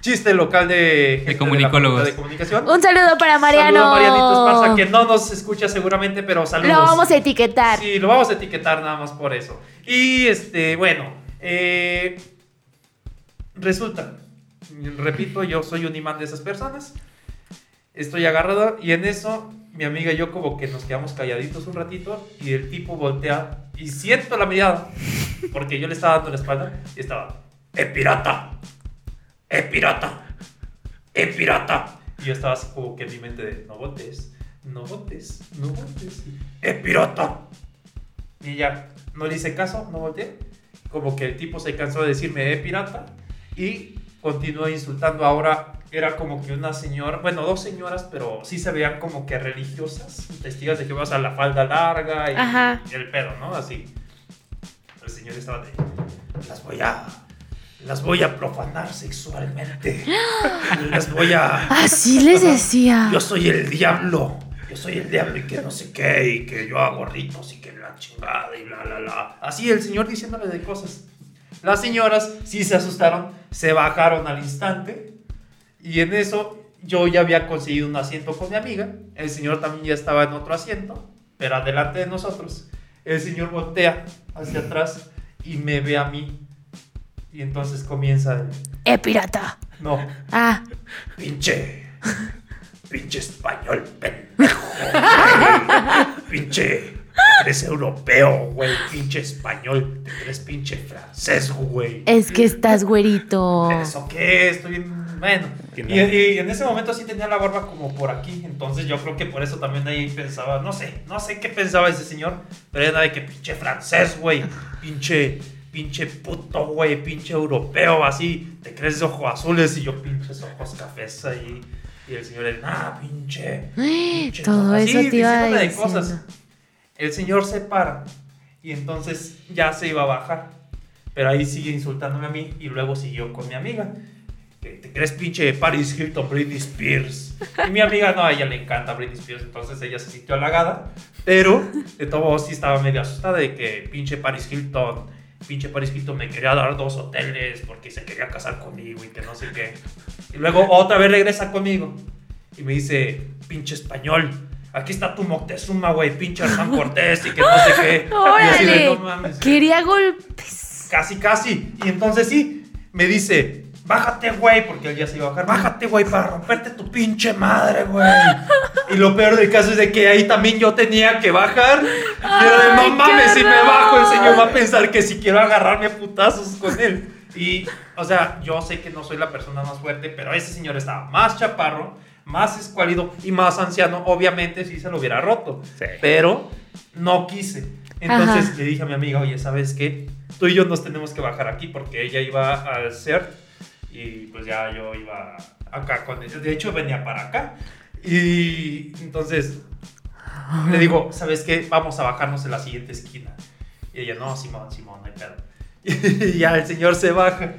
chiste local de, De comunicólogos. de comunicación. Un saludo para Mariano. Saludo a Marianito Esparza, que no nos escucha seguramente, pero saludos. Lo vamos a etiquetar. Sí, lo vamos a etiquetar nada más por eso. Y este, bueno, eh, resulta, repito, yo soy un imán de esas personas. Estoy agarrado y en eso mi amiga y yo como que nos quedamos calladitos un ratito y el tipo voltea y siento la mirada porque yo le estaba dando la espalda y estaba, ¡eh pirata! ¡eh pirata! ¡eh pirata! Y yo estaba así como que en mi mente de, no voltees, no voltees, no voltees, ¡eh pirata! Y ya, no le hice caso, no volteé. Como que el tipo se cansó de decirme, eh, pirata. Y continuó insultando. Ahora era como que una señora, bueno, dos señoras, pero sí se veían como que religiosas, testigos de que vas a la falda larga y, y el pedo, ¿no? Así. El señor estaba de, las voy a, las voy a profanar sexualmente. Las voy a... <gasps> Así les decía. Yo soy el diablo. Yo soy el diablo y que no sé qué, y que yo hago ritos y que la chingada y la la la. Así el señor diciéndole de cosas. Las señoras sí se asustaron, se bajaron al instante y en eso yo ya había conseguido un asiento con mi amiga. El señor también ya estaba en otro asiento, pero adelante de nosotros. El señor voltea hacia atrás y me ve a mí. Y entonces comienza el... Eh, pirata. No, Ah, Pinche. Pinche español, pendejo. Pinche. Eres europeo, güey. Pinche español. Te crees pinche francés, güey. es que estás güerito. ¿Eso qué? Estoy bien. Bueno. Y, y en ese momento sí tenía la barba como por aquí. Entonces yo creo que por eso también ahí pensaba. No sé. No sé qué pensaba ese señor. Pero era de que pinche francés, güey. Pinche. Pinche puto, güey. Pinche europeo, así. Te crees de ojos azules y yo pinches ojos cafés ahí. Y el señor era, ah, pinche. pinche Todo así, eso te iba de cosas. El señor se para y entonces ya se iba a bajar. Pero ahí sigue insultándome a mí y luego siguió con mi amiga. Que ¿Te crees pinche Paris Hilton, Britney Spears? Y mi amiga no, a ella le encanta Britney Spears, entonces ella se sintió halagada. Pero de todo modo sí estaba medio asustada de que pinche Paris Hilton, pinche Paris Hilton me quería dar dos hoteles porque se quería casar conmigo y que no sé qué. Y luego otra vez regresa conmigo y me dice, pinche español, aquí está tu Moctezuma, güey, pinche Hernán <laughs> Cortés y que no sé qué. Y así de, Órale. "No mames". Quería golpes. Casi, casi. Y entonces sí, me dice, bájate, güey, porque él ya se iba a bajar. Bájate, güey, para romperte tu pinche madre, güey. Y lo peor del caso es de que ahí también yo tenía que bajar. Y era de, no Ay, mames, si me bajo, el señor va a pensar que si quiero agarrarme a putazos con él. Y, o sea, yo sé que no soy la persona más fuerte, pero ese señor estaba más chaparro, más escuálido y más anciano. Obviamente, si se lo hubiera roto. Sí. Pero no quise. Entonces Ajá. le dije a mi amiga, oye, ¿sabes qué? Tú y yo nos tenemos que bajar aquí porque ella iba al CERT y pues ya yo iba acá con ella. De hecho, venía para acá. Y entonces le digo, ¿sabes qué? Vamos a bajarnos en la siguiente esquina. Y ella, no, Simón, Simón, no hay pedo. <laughs> Y ya el señor se baja.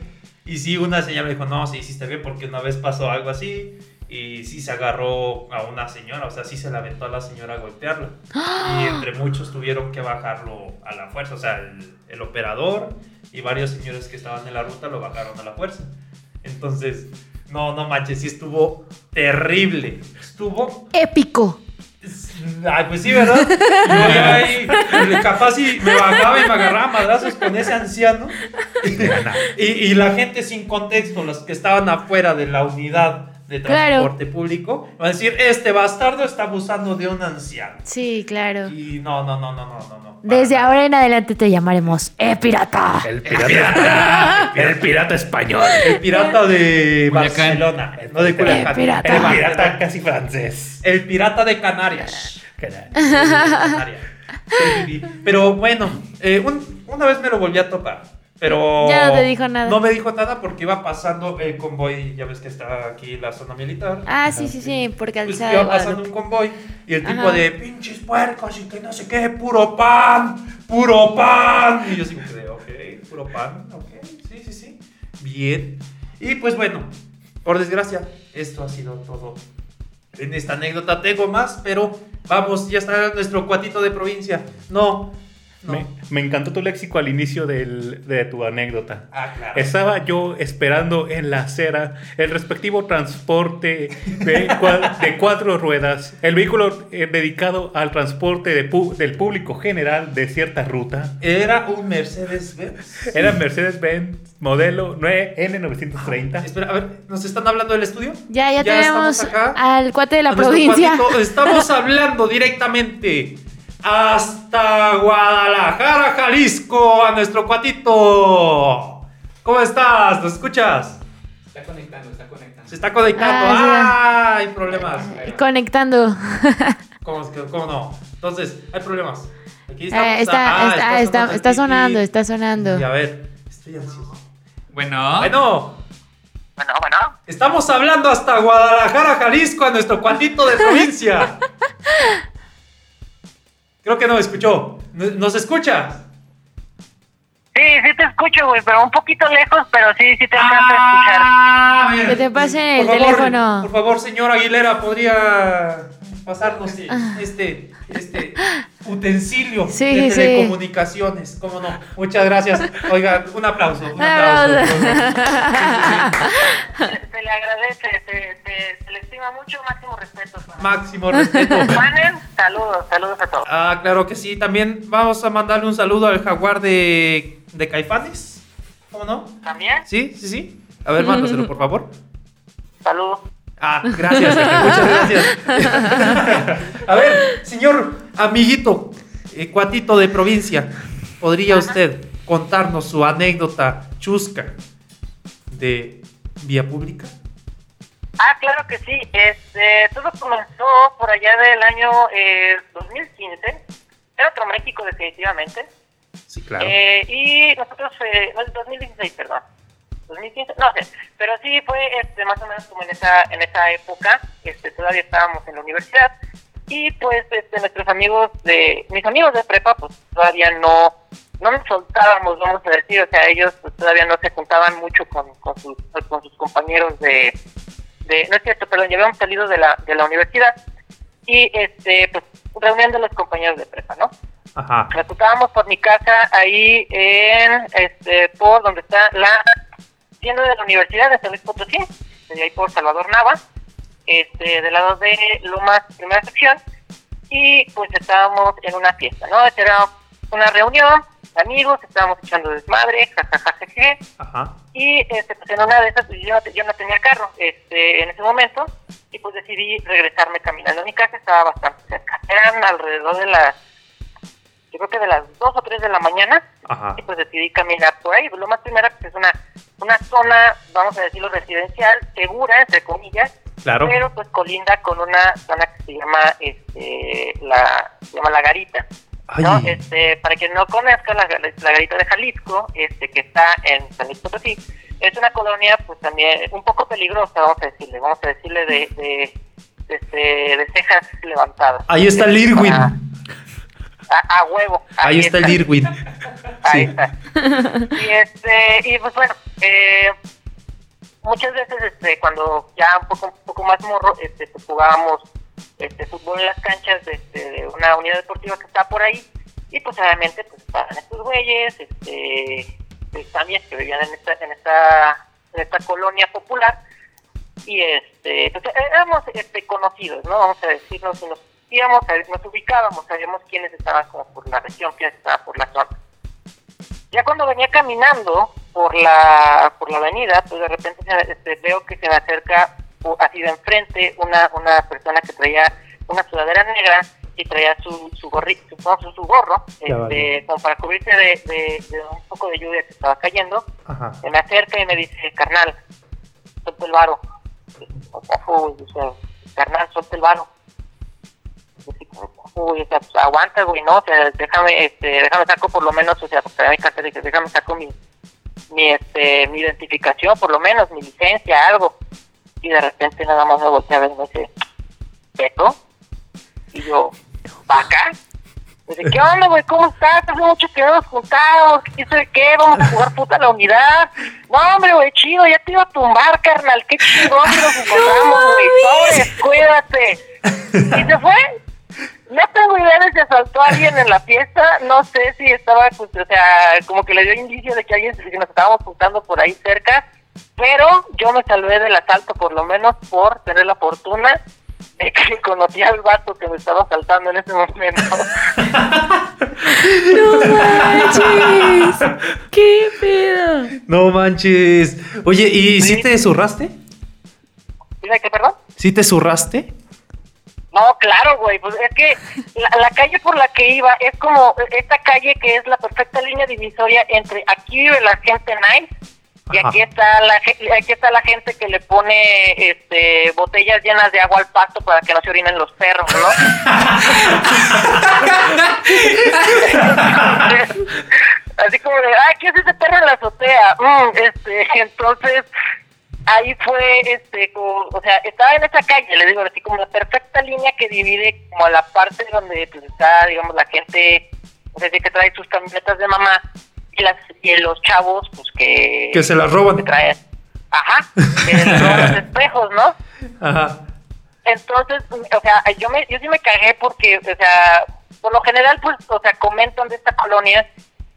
Y sí, una señora me dijo, no, sí hiciste bien porque una vez pasó algo así. Y sí se agarró a una señora, o sea, sí se la aventó a la señora a golpearla. Y <gasps> entre muchos tuvieron que bajarlo a la fuerza. O sea, el, el operador y varios señores que estaban en la ruta lo bajaron a la fuerza. Entonces, no, no manches, sí estuvo terrible. Estuvo Épico. Ay, pues sí, ¿verdad? Yo ya ahí, capaz y me bajaba y me agarraba a madrazos con ese anciano. Y, y la gente sin contexto, los que estaban afuera de la unidad de Claro. transporte público, va a decir, este bastardo está abusando de un anciano. Sí, claro. Y no, no, no, no, no, no. no. Desde Para ahora en adelante te llamaremos Eh, pirata. El pirata. el pirata español. nada. El pirata de Culiacán. Barcelona, no de Culiacán. El pirata. El pirata casi francés. El pirata de Canarias. Canarias. Pero bueno, eh, un- una vez me lo volví a topar. Pero Ya no te dijo nada. No me dijo nada porque iba pasando el convoy, ya ves que está aquí la zona militar. Ah, sí, sí, sí, por Pues calzada. iba de pasando un convoy y el tipo Ajá. de pinches puercos y que no sé qué, puro pan, puro pan. Y yo que de, ok, puro pan, ok, sí, sí, sí, bien. Y pues bueno, por desgracia, esto ha sido todo en esta anécdota. Tengo más, pero vamos, ya está nuestro cuatito de provincia. No, no. Me, me encantó tu léxico al inicio del- de tu anécdota. Ah, claro. Estaba yo esperando en la acera el respectivo transporte de, cua- de cuatro ruedas, el vehículo eh, dedicado al transporte de pu- del público general de cierta ruta. Era un Mercedes-Benz. Era Mercedes-Benz modelo 9 N930. Espera, a ver, ¿nos están hablando del estudio? Ya, ya, tenemos estamos acá. al cuate de la provincia. cuatito. <laughs> Estamos hablando directamente hasta Guadalajara, Jalisco, a nuestro cuatito. ¿Cómo estás? ¿Nos escuchas? Está conectando, está conectando. Se está conectando. Ah. Ah, hay problemas. Conectando. <laughs> ¿Cómo, cómo no? Entonces, hay problemas. Aquí estamos. Eh, está, Ah, está, está, sonando está sonando, pipí. está sonando. Y a ver, estoy ansioso. Bueno, Bueno, Bueno, bueno. estamos hablando hasta Guadalajara, Jalisco, a nuestro cuantito de provincia. <laughs> Creo que no me escuchó. ¿Nos escucha? Sí, sí te escucho, güey, pero un poquito lejos, pero sí, sí te alcanzo a escuchar. Ah, a. Que te pase el Por favor, teléfono. Por favor, señor Aguilera, ¿podría pasarnos Ah. este, este utensilio Sí, de sí. telecomunicaciones? ¿Cómo no? Muchas gracias. Oiga, un aplauso. Un aplauso. Se, se le agradece, se, se- se le estima mucho, máximo respeto. Máximo respeto. Saludos, saludos a todos. Ah, claro que sí. También vamos a mandarle un saludo al jaguar de, de Caifanes. ¿Cómo no? ¿También? Sí, sí, sí. A ver, mándaselo, por favor. Saludos. Ah, gracias, muchas gracias. A ver, señor amiguito, eh, cuatito de provincia, ¿podría usted contarnos su anécdota chusca de vía pública? Ah, claro que sí. Este, todo comenzó por allá del año eh, 2015. Era otro México, definitivamente. Sí, claro. Eh, y nosotros, eh, no, 2016, perdón. 2015, no sé, pero sí fue este, más o menos como en esa, en esa época, este, todavía estábamos en la universidad y pues este, nuestros amigos de, mis amigos de prepa pues todavía no, no nos soltábamos, vamos a decir, o sea, ellos pues, todavía no se juntaban mucho con, con, sus, con sus compañeros de, de, no es cierto, perdón, ya habíamos salido de la, de la universidad y este, pues reunión de los compañeros de prepa, ¿no? Ajá. Nos por mi casa ahí en, este, por donde está la tienda de la Universidad de San Luis Potosí, de ahí por Salvador Nava, este, del lado de Lomas, primera sección, y pues estábamos en una fiesta, ¿no? Esta era una reunión amigos, estábamos echando desmadre, <laughs> jajajajeje, Ajá. y este, pues en una de esas pues, yo, no, te- yo no tenía carro este, en ese momento y pues decidí regresarme caminando. Mi casa estaba bastante cerca. Eran alrededor de las, yo creo que de las 2 o 3 de la mañana Ajá. y pues decidí caminar por ahí. Lo más primero pues es una, una zona, vamos a decirlo, residencial, segura, entre comillas, Claro. pero pues colinda con una zona que se llama, este, la, se llama La Garita. ¿No? Este, para quien no conozca la, la garita de Jalisco, este, que está en San Luis Potosí, es una colonia, pues también un poco peligrosa, vamos a decirle, vamos a decirle de, de, de, este, de cejas levantadas. Ahí está el Irwin. A, a- a huevo. Ahí está el Irwin. <laughs> Ahí Sí. está. Y este, y pues bueno, eh, muchas veces este, cuando ya un poco, un poco más morro, este, pues jugábamos este, fútbol en las canchas de, este, de una unidad deportiva que está por ahí, y pues obviamente pues estaban estos güeyes, este, pues, también que vivían en esta, en esta, en esta colonia popular, y este, pues éramos este, conocidos, ¿no? Vamos a decirnos, y nos ubicábamos, sabíamos quiénes estaban como por la región, quiénes estaban por la zona. Ya cuando venía caminando por la por la avenida, pues de repente este, veo que se me acerca así de enfrente una una persona que traía una sudadera negra y traía su su gorrito, su, su, su gorro, este, vale. como para cubrirse de, de- de un poco de lluvia que estaba cayendo. Ajá. Se me acerca y me dice, carnal, suelta el varo. O sea, uy, carnal, suelta el varo. Uy, o sea, pues, aguanta, güey, ¿no? O sea, déjame, este, déjame saco por lo menos, o sea, porque mi cartera dice, déjame saco mi, mi, este, mi identificación, por lo menos, mi licencia, algo. Y de repente nada más me volteé a ver y me dice, ¿Beto? Y yo, ¿vaca? Dice, ¿qué onda, güey? ¿Cómo estás? Hace mucho que no nos juntamos. ¿Qué sé qué? Vamos a jugar puta la unidad. No, hombre, güey, chido. Ya te iba a tumbar, carnal. Qué chingón que nos <laughs> encontramos, güey. Sobres, cuídate. Y se fue. No tengo idea de si asaltó a alguien en la fiesta. No sé si estaba, pues, o sea, como que le dio indicio de que alguien, que nos estábamos juntando por ahí cerca. Pero yo me salvé del asalto, por lo menos por tener la fortuna que <laughs> conocía al vato que me estaba saltando en ese momento. <laughs> no manches. ¿Qué pedo? No manches. Oye, ¿y si te zurraste? ¿Dice qué, perdón? ¿Sí te zurraste? No, claro, güey. Pues es que la, la, calle por la que iba es como esta calle que es la perfecta línea divisoria entre aquí vive la gente nice y aquí está la aquí está la gente que le pone este botellas llenas de agua al pasto para que no se orinen los perros, ¿no? <laughs> Así como de, ay, ¿qué es ese perro en la azotea? Mm, este, entonces ahí fue, este, como, o sea, estaba en esa calle, le digo así como la perfecta línea que divide como la parte donde pues, está, digamos, la gente, desde que trae sus camionetas de mamá y, las, y los chavos, pues que... Que se las roban. Que traen, ajá, que <laughs> roban los espejos, ¿no? Ajá. Entonces, o sea, yo, me, yo sí me cagué porque, o sea, por lo general, pues, o sea, comentan de esta colonia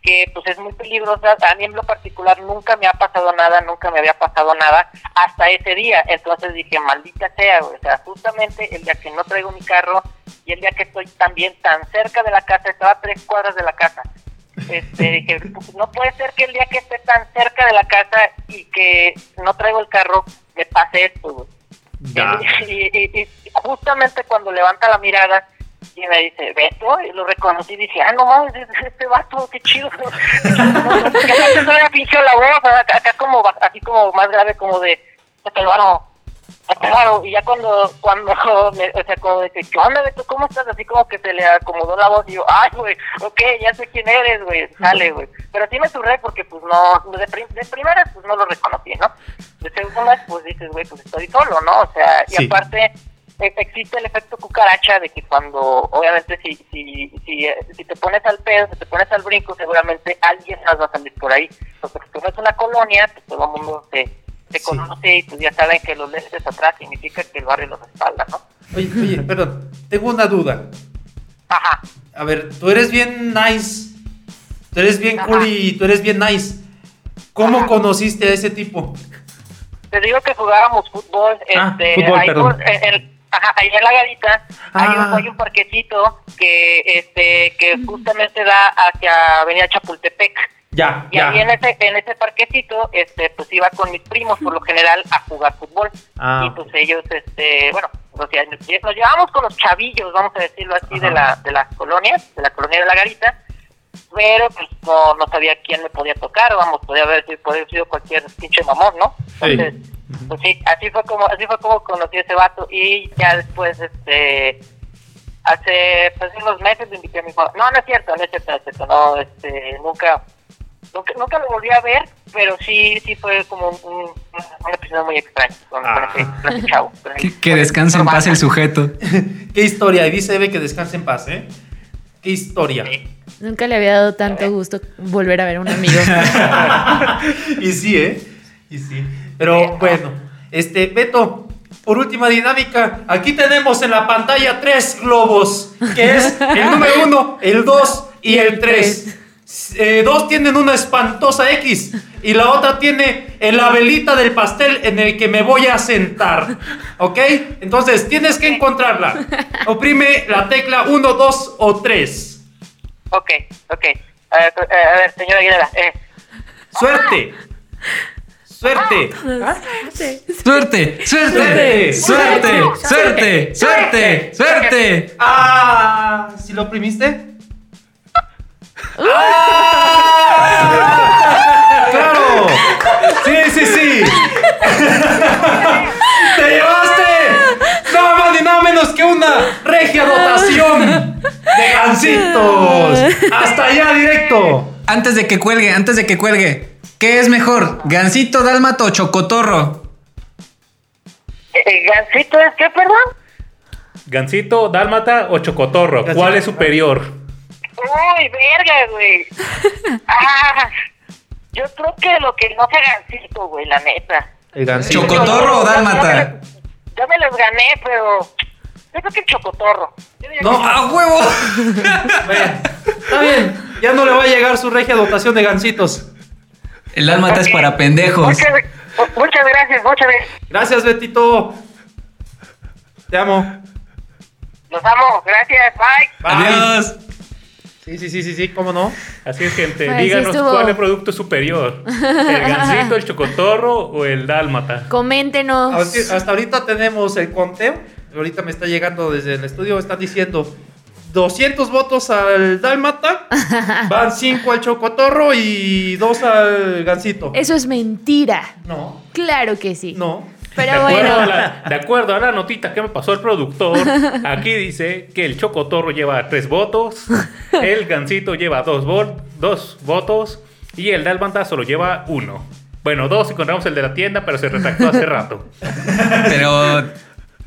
que pues es muy peligrosa. A mí en lo particular nunca me ha pasado nada, nunca me había pasado nada hasta ese día. Entonces dije, maldita sea, o sea, justamente el día que no traigo mi carro y el día que estoy también tan cerca de la casa, estaba a tres cuadras de la casa. Este, dije, pues, no puede ser que el día que esté tan cerca de la casa y que no traigo el carro, me pase esto. Y, y, y, justamente cuando levanta la mirada, y me dice, Beto, y lo reconocí y dije, ah, no mames, este vato, qué chido. que se pinchó la voz, acá, acá, como, así como más grave, como de, claro, claro, y ya cuando, cuando, <laughs> me, o sea, como de que, ¿qué onda, Beto, cómo estás? Así como que se le acomodó la voz y yo, ay, güey, ok, ya sé quién eres, güey, sale, güey. Pero sí me surré porque, pues, no, de, prim de primeras, pues, no lo reconocí, ¿no? De segundas, pues, dices, güey, pues, estoy solo, ¿no? O sea, y sí. aparte existe el efecto cucaracha de que cuando, obviamente, si, si, si, si te pones al pedo, si te pones al brinco, seguramente alguien más va a salir por ahí. Porque si tú no es una colonia, pues todo el mundo sí. conoce y pues ya saben que los lentes atrás significa que el barrio los respalda, ¿no? Oye, oye, perdón, tengo una duda. Ajá. A ver, tú eres bien nice, tú eres bien Ajá. cool y tú eres bien nice. ¿Cómo Ajá. conociste a ese tipo? Te digo que jugábamos fútbol, ah, este, fútbol, ahí perdón. por, en, Ajá, ahí en la garita ah. hay, un, hay un parquecito que este que justamente da hacia Avenida Chapultepec. Ya, y ya. ahí en ese, en ese parquecito, este, pues iba con mis primos por lo general a jugar fútbol. Ah. Y pues ellos, este, bueno, o sea, nos, llevamos con los chavillos, vamos a decirlo así, de la, de las colonias, de la colonia de la garita, pero pues no, no sabía quién me podía tocar, vamos, podía haber sido, podía haber sido cualquier pinche mamón, ¿no? Entonces, Sí. pues sí, así fue como, así fue como conocí a ese vato y ya después, este, hace pues unos meses me invité a mi mamá. No, no es cierto, no es cierto, no es cierto, no, este, nunca, nunca, nunca lo volví a ver, pero sí, sí fue como un, un, un episodio muy extraño con, Ah. con, ese, con ese chavo. <laughs> con Que, descanse en paz el sujeto. <laughs> Qué historia, y dice Eve que descanse en paz, ¿eh? Qué historia. Nunca le había dado tanto gusto volver a ver a un amigo. <laughs> y sí, ¿eh? Y sí. Pero bueno, este, Beto, por última dinámica, aquí tenemos en la pantalla tres globos, que es el número uno, el dos y el tres. Eh, dos tienen una espantosa X y la otra tiene la velita del pastel en el que me voy a sentar. ¿Ok? Entonces tienes que encontrarla. Oprime la tecla 1, 2 o 3. Ok, ok. A ver, eh, a ver señora Aguilera, eh, Suerte. Suerte. ¡Suerte! ¡Suerte! ¡Suerte! ¡Suerte! ¡Suerte! ¡Suerte! Ah, ¿sí lo oprimiste? ¡Ah! ¡Claro! Sí, sí, sí. ¡Te llevaste! Nada más ni nada menos que una regia dotación de gancitos. Hasta allá directo. Antes de que cuelgue, antes de que cuelgue. ¿Qué es mejor? ¿Gansito, dálmato o chocotorro? Eh, ¿Gansito es qué, perdón? ¿Gansito, dálmata o chocotorro? ¿Cuál es superior? Uy, verga, güey. <laughs> Ah, yo creo que lo que no sea gansito, güey, la neta. El. ¿Chocotorro o dálmata? Ya me los gané, pero yo creo que el chocotorro. Yo No, que- ¡a huevo! <laughs> Bueno, está bien. Ya no le va a llegar su regia dotación de gansitos. El dálmata es para pendejos. Muchas, muchas gracias, muchas gracias. Gracias, Betito. Te amo. Los amo, gracias, bye. Bye. Adiós. Sí, sí, sí, sí, sí, ¿cómo no? Así es, gente. Pues, díganos cuál es el producto superior. ¿El <laughs> gansito, el chocotorro o el dálmata? Coméntenos. Hasta hasta ahorita tenemos el conteo. Ahorita me está llegando desde el estudio. Están diciendo 200 votos al Dálmata. <laughs> Van 5 al Chocotorro y 2 al Gansito. Eso es mentira. No, Claro que sí. no. Pero de, acuerdo a bueno. la, de acuerdo a la notita que me pasó el productor, <laughs> aquí dice que el chocotorro lleva tres votos, el gansito lleva dos, vo- dos votos y el dálmata solo lleva uno. Bueno, dos si contamos el de la tienda, pero se retractó hace rato. <laughs> Pero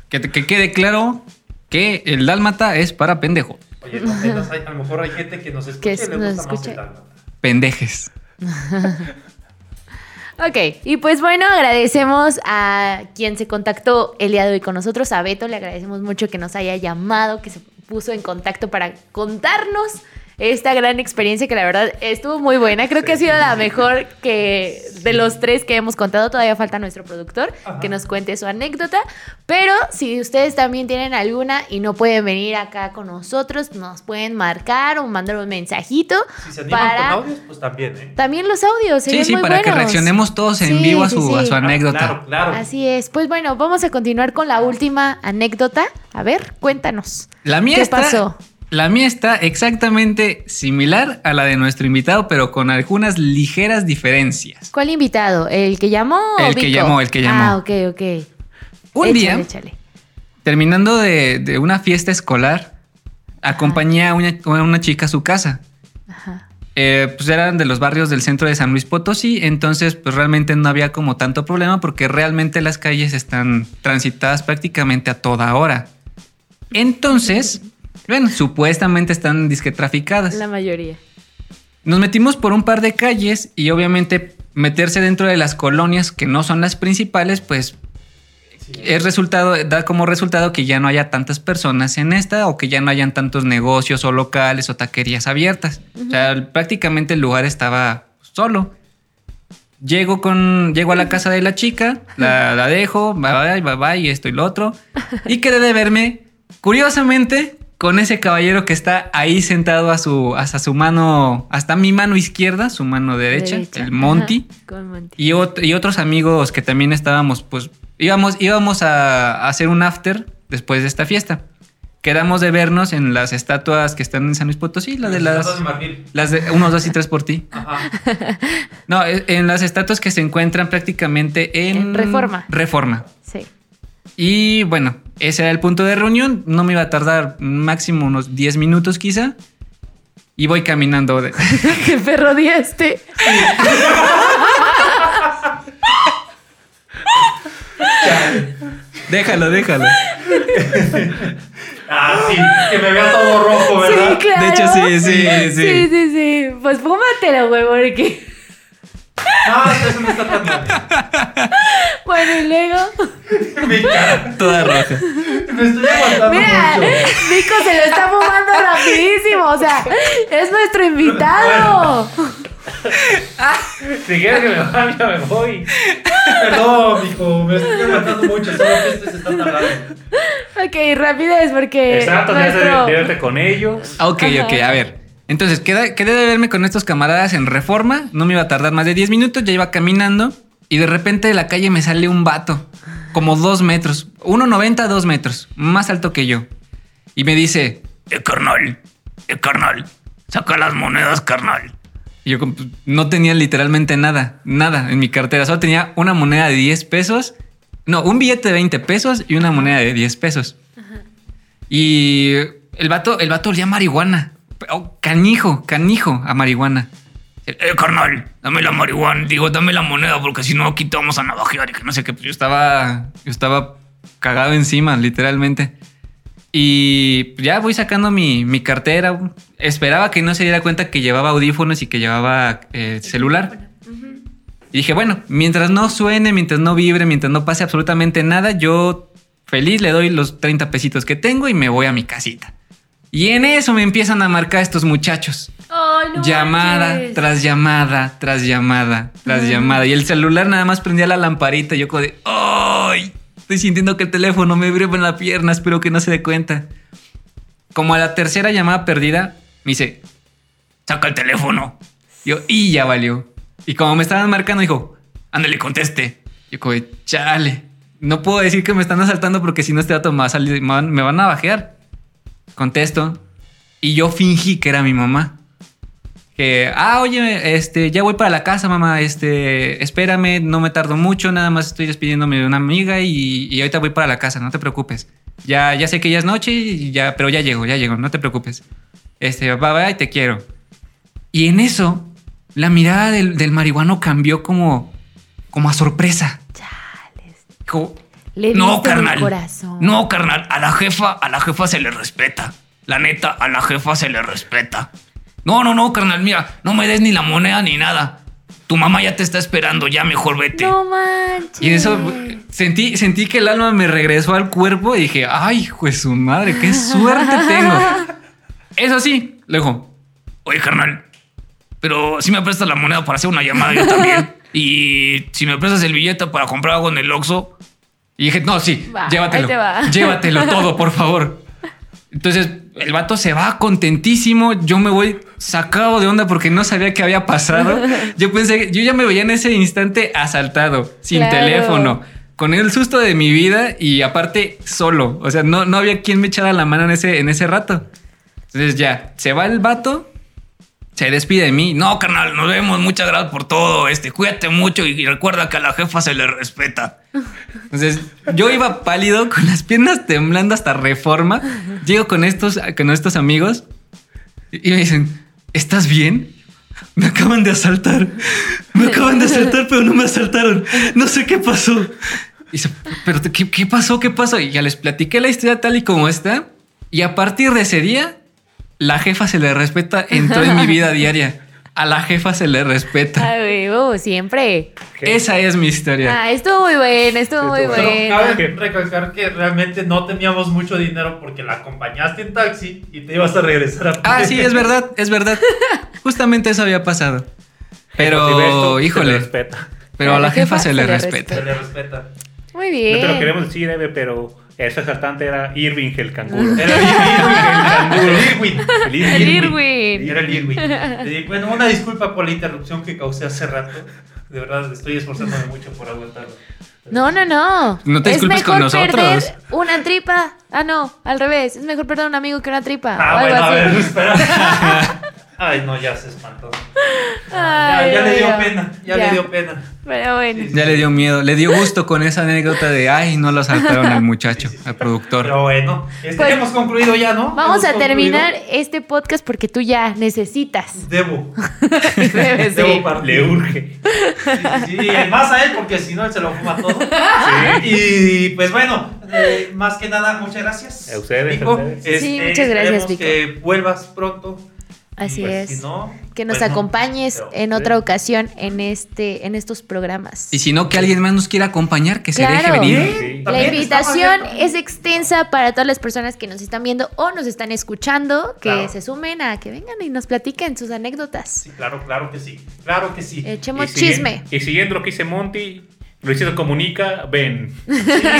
que, que quede claro que el dálmata es para pendejos. Oye, no, hay- a lo mejor hay gente que nos escucha Que y le nos gusta más escucha. el Dálmata. Pendejes. <laughs> Ok, y pues bueno, agradecemos a quien se contactó el día de hoy con nosotros, a Beto, le agradecemos mucho que nos haya llamado, que se puso en contacto para contarnos esta gran experiencia que la verdad estuvo muy buena. Creo que ha sido la mejor que de los tres que hemos contado. Todavía falta nuestro productor Ajá. que nos cuente su anécdota. Pero si ustedes también tienen alguna y no pueden venir acá con nosotros, nos pueden marcar o mandar un mensajito Si se animan para con audios, pues también, ¿eh? también los audios. Sí, sí, muy para que reaccionemos todos en Sí, vivo a sí, su, a sí. su anécdota. Claro, claro. Así es. Pues bueno, vamos a continuar con la última anécdota. A ver, cuéntanos. La mía ¿Qué está, pasó? La mía está exactamente similar a la de nuestro invitado, pero con algunas ligeras diferencias. ¿Cuál invitado? ¿El que llamó? El que llamó, el que llamó. Ah, ok, ok. Un Échale, día, échale. terminando de, de una fiesta escolar, acompañé a una, a una chica a su casa. Ajá. Eh, pues eran de los barrios del centro de San Luis Potosí, entonces pues realmente no había como tanto problema porque realmente las calles están transitadas prácticamente a toda hora. Entonces, bueno, supuestamente están disque traficadas. La mayoría. Nos metimos por un par de calles y obviamente meterse dentro de las colonias que no son las principales, pues es resultado, da como resultado que ya no haya tantas personas en esta o que ya no hayan tantos negocios o locales o taquerías abiertas. O sea, prácticamente el lugar estaba solo. Llego con. Llego a la casa de la chica, la, la dejo, bye bye, bye bye, y esto y lo otro. Y quedé de verme, curiosamente, con ese caballero que está ahí sentado a su, hasta su mano, hasta mi mano izquierda, su mano derecha, Derecha. el Monty. Ajá, con Monty. Y, ot- y otros amigos que también estábamos, pues íbamos, íbamos a, a hacer un after después de esta fiesta. Quedamos de vernos en las estatuas que están en San Luis Potosí, la de las... Estatuas de marfil. Las de unos, dos y tres por ti. <laughs> Ajá. No, e- en las estatuas que se encuentran prácticamente en... En Reforma. Reforma. Y bueno, ese era el punto de reunión. No me iba a tardar máximo unos 10 minutos quizá. Y voy caminando. de- <laughs> ¿Qué perro día este? <laughs> déjalo, déjalo. <laughs> Ah, sí, que me vea todo rojo, ¿verdad? Sí, claro. De hecho, sí, sí, sí. Sí, sí, sí. Pues fúmatelo, güey, porque. No, eso no está tan mal. Bueno, y luego. Mi cara. Toda roja. Me estoy aguantando Mira, mucho. Nico se lo está fumando rapidísimo. O sea, es nuestro invitado. Si quieres que me vaya, ya me voy. Perdón, mijo, me estoy aguantando mucho, solo que este se está tardando. Ok, rapidez, porque. Exacto, nuestro- de verte con ellos. Ok, ok, a ver. Entonces, quedé, quedé de verme con estos camaradas en reforma. No me iba a tardar más de 10 minutos. Ya iba caminando. Y de repente de la calle me sale un vato. Como dos metros. 1,90, dos metros. Más alto que yo. Y me dice: Eh, carnal, eh, carnal, saca las monedas, carnal. Y yo pues, no tenía literalmente nada, nada en mi cartera. Solo tenía una moneda de 10 pesos. No, un billete de 20 pesos y una moneda de 10 pesos. Y el vato, el vato olía marihuana. Oh, canijo, canijo a marihuana. eh, carnal, dame la marihuana, digo, dame la moneda, porque si no aquí te vamos a navajear y que no sé qué. Pues yo estaba, yo estaba cagado encima, literalmente. Y ya voy sacando mi, mi cartera. Esperaba que no se diera cuenta que llevaba audífonos y que llevaba eh, celular. Y dije, bueno, mientras no suene, mientras no vibre, mientras no pase absolutamente nada, yo feliz le doy los 30 pesitos que tengo y me voy a mi casita. Y en eso me empiezan a marcar estos muchachos. llamada tras llamada, tras llamada, tras llamada. Y el celular nada más prendía la lamparita. Y yo como de, ¡ay! Estoy sintiendo que el teléfono me vibra en la pierna, espero que no se dé cuenta. Como a la tercera llamada perdida, me dice, saca el teléfono. Yo, y ya valió. Y como me estaban marcando, dijo, ándale, conteste. Yo como, chale. No puedo decir que me están asaltando porque si no este dato me, va a salir, me van a bajear. Contesto. Y yo fingí que era mi mamá. Que, ah, oye, este, ya voy para la casa, mamá. Este, espérame, no me tardo mucho, nada más estoy despidiéndome de una amiga y, ahorita voy para la casa, no te preocupes. Ya, ya sé que ya es noche, y ya, pero ya llego, ya llego, no te preocupes. Este, bye bye, te quiero. Y en eso, la mirada del, del marihuano cambió como, como a sorpresa. Le no, carnal. No, carnal. A la jefa, a la jefa se le respeta. La neta, a la jefa se le respeta. No, no, no, carnal, mira, no me des ni la moneda ni nada. Tu mamá ya te está esperando, ya mejor vete. No manches. Y eso sentí, sentí que el alma me regresó al cuerpo y dije, ay, pues su madre, qué suerte tengo. <laughs> Eso sí, le dijo, oye, carnal, pero si me prestas la moneda para hacer una llamada yo también. <laughs> y si me prestas el billete para comprar algo en el Oxxo. Y dije, no, sí, llévatelo. <laughs> Llévatelo todo, por favor. Entonces el vato se va contentísimo. Yo me voy sacado de onda porque no sabía qué había pasado. <laughs> Yo pensé, yo ya me veía en ese instante asaltado, sin teléfono, con el susto de mi vida y aparte solo. O sea, no, no había quien me echara la mano en ese, en ese rato. Entonces ya, se va el vato, se despide de mí. No, carnal, nos vemos. Muchas gracias por todo. Este, cuídate mucho y recuerda que a la jefa se le respeta. Entonces, yo iba pálido, con las piernas temblando hasta reforma. Llego con estos, con estos amigos y me dicen, ¿estás bien? Me acaban de asaltar. Me acaban de asaltar, pero no me asaltaron. No sé qué pasó. Y ¿pero qué, qué pasó? ¿Qué pasó? Y ya les platiqué la historia tal y como está. Y a partir de ese día, la jefa se le respeta en toda mi vida diaria. A la jefa se le respeta. Ay, uh, siempre. Esa es mi historia. Ah, estuvo muy bueno, estuvo muy bueno. Cabe que recalcar que realmente no teníamos mucho dinero porque la acompañaste en taxi y te ibas a regresar a Ah, sí, es <laughs> verdad, es verdad. Justamente eso había pasado. Pero, híjole. Pero a la, jefa, se, le, respeta. Se le respeta. Muy bien. No te lo queremos decir, Eve, pero ese asaltante era Irving el canguro. Era Irving el canguro. El Irwin. El Irwin. Era el Irwin. Bueno, una disculpa por la interrupción que causé hace rato. De verdad, estoy esforzándome mucho por aguantarlo. No, no, no. No te disculpes con nosotros. Perder una tripa. Ah, no, al revés. Es mejor perder a un amigo que una tripa. Ah, bueno, a ver, espera. <laughs> Ay, no, ya se espantó. ya, le dio pena, ya, le dio pena. Pero bueno. Ya le dio miedo, le dio gusto con esa anécdota de, ay, no lo saltaron al muchacho, al productor. Pero bueno, este, pues, hemos concluido ya, ¿no? Vamos a terminar este podcast porque tú ya necesitas. Debo. <laughs> Debo partir. Le urge. Sí, sí, más a él porque si no él se lo fuma todo. Sí. Y pues bueno, eh, más que nada, muchas gracias. A ustedes. Este, sí, muchas gracias, Vico. que vuelvas pronto Así pues, es. que nos pues acompañes en otra ocasión en este, en estos programas. Y si no, que alguien más nos quiera acompañar, que se deje venir. La invitación es extensa para todas las personas que nos están viendo o nos están escuchando, que se sumen a que vengan y nos platiquen sus anécdotas. Sí, claro, claro que sí. Claro que sí. Echemos chisme. Y siguiendo lo que dice Monty, Luisito comunica, ven.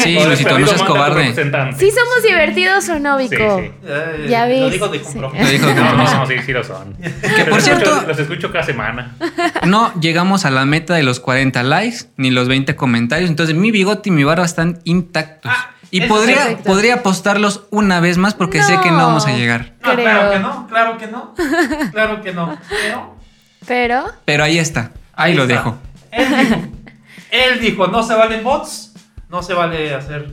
Sí, Luisito, no seas cobarde. Sí somos divertidos o no, Vico. Sí, sí. ya ves. Lo digo de compromiso. Lo dijo de compromiso. No, sí, sí lo son. Que por cierto... los escucho cada semana. No llegamos a la meta de los 40 likes, ni los 20 comentarios. Entonces mi bigote y mi barba están intactos. Ah, y podría, podría apostarlos una vez más porque sé que no vamos a llegar. No, claro que no, claro que no. Claro que no. Pero... Pero... Pero ahí está. Ahí, lo dejo. Él dijo, no se valen bots, no se vale hacer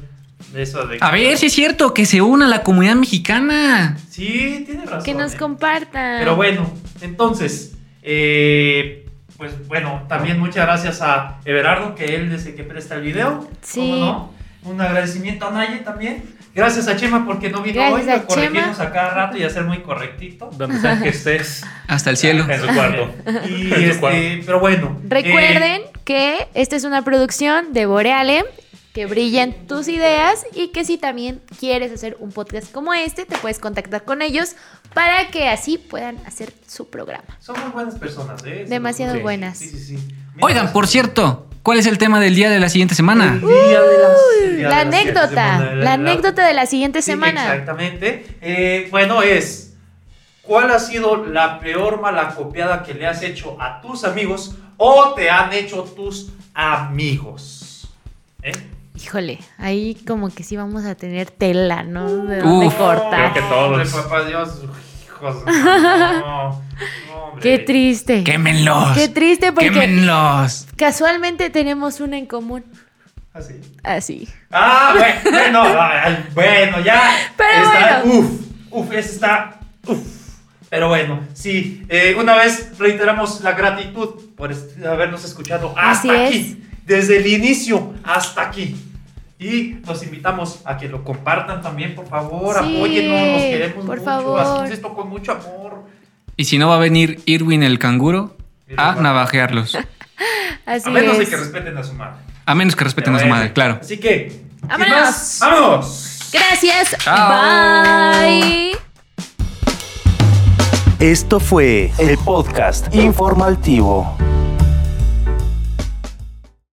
eso de... A ver, si es cierto, que se una a la comunidad mexicana. Sí, tiene razón. Que nos ¿eh? compartan. Pero bueno, entonces, Eh, pues bueno, también muchas gracias a Everardo, que él desde que presta el video. Sí. ¿Cómo no? Un agradecimiento a Naye también. Gracias a Chema porque no vino Gracias hoy a a corregirnos Chema. a cada rato y a ser muy correctito. Donde sea que estés Hasta el cielo. en su cuarto. Y En su este, cuarto. pero bueno. Recuerden eh, que esta es una producción de Boreale, que brillen tus ideas y que si también quieres hacer un podcast como este, te puedes contactar con ellos para que así puedan hacer su programa. son muy buenas personas, ¿eh? Demasiado Sí. buenas. Sí, sí, sí. Oigan, por cierto, ¿cuál es el tema del día de la siguiente semana? El día de las- el día La de siete anécdota, la anécdota de la siguiente Sí, semana. Exactamente. Eh, bueno, es. ¿Cuál ha sido la peor mala copiada que le has hecho a tus amigos o te han hecho tus amigos? ¿Eh? Híjole, ahí como que sí vamos a tener tela, ¿no? De dónde Uf, cortar. creo que todos. Hombre, papá Dios, hijos. No. Qué triste. ¡Quémenlos! Qué triste porque ¡Quémenlos! casualmente tenemos una en común. Así. Así. Ah, bueno, bueno, ay, bueno, ya. <laughs> Pero está, bueno. Uf, uf, ese está. Uf. Pero bueno, sí, eh, una vez reiteramos la gratitud por habernos escuchado hasta Así es. aquí, desde el inicio hasta aquí. Y los invitamos a que lo compartan también, por favor, Sí, apóyennos, nos queremos por mucho, favor. esto con mucho amor. Y si no va a venir Irwin el canguro a navajearlos. <laughs> Así A menos de es. que respeten a su madre. A menos que respeten a su madre, claro. Así que, ¡Vámonos! más, ¡vámonos! Gracias. Chao. Bye. Esto fue el podcast informativo.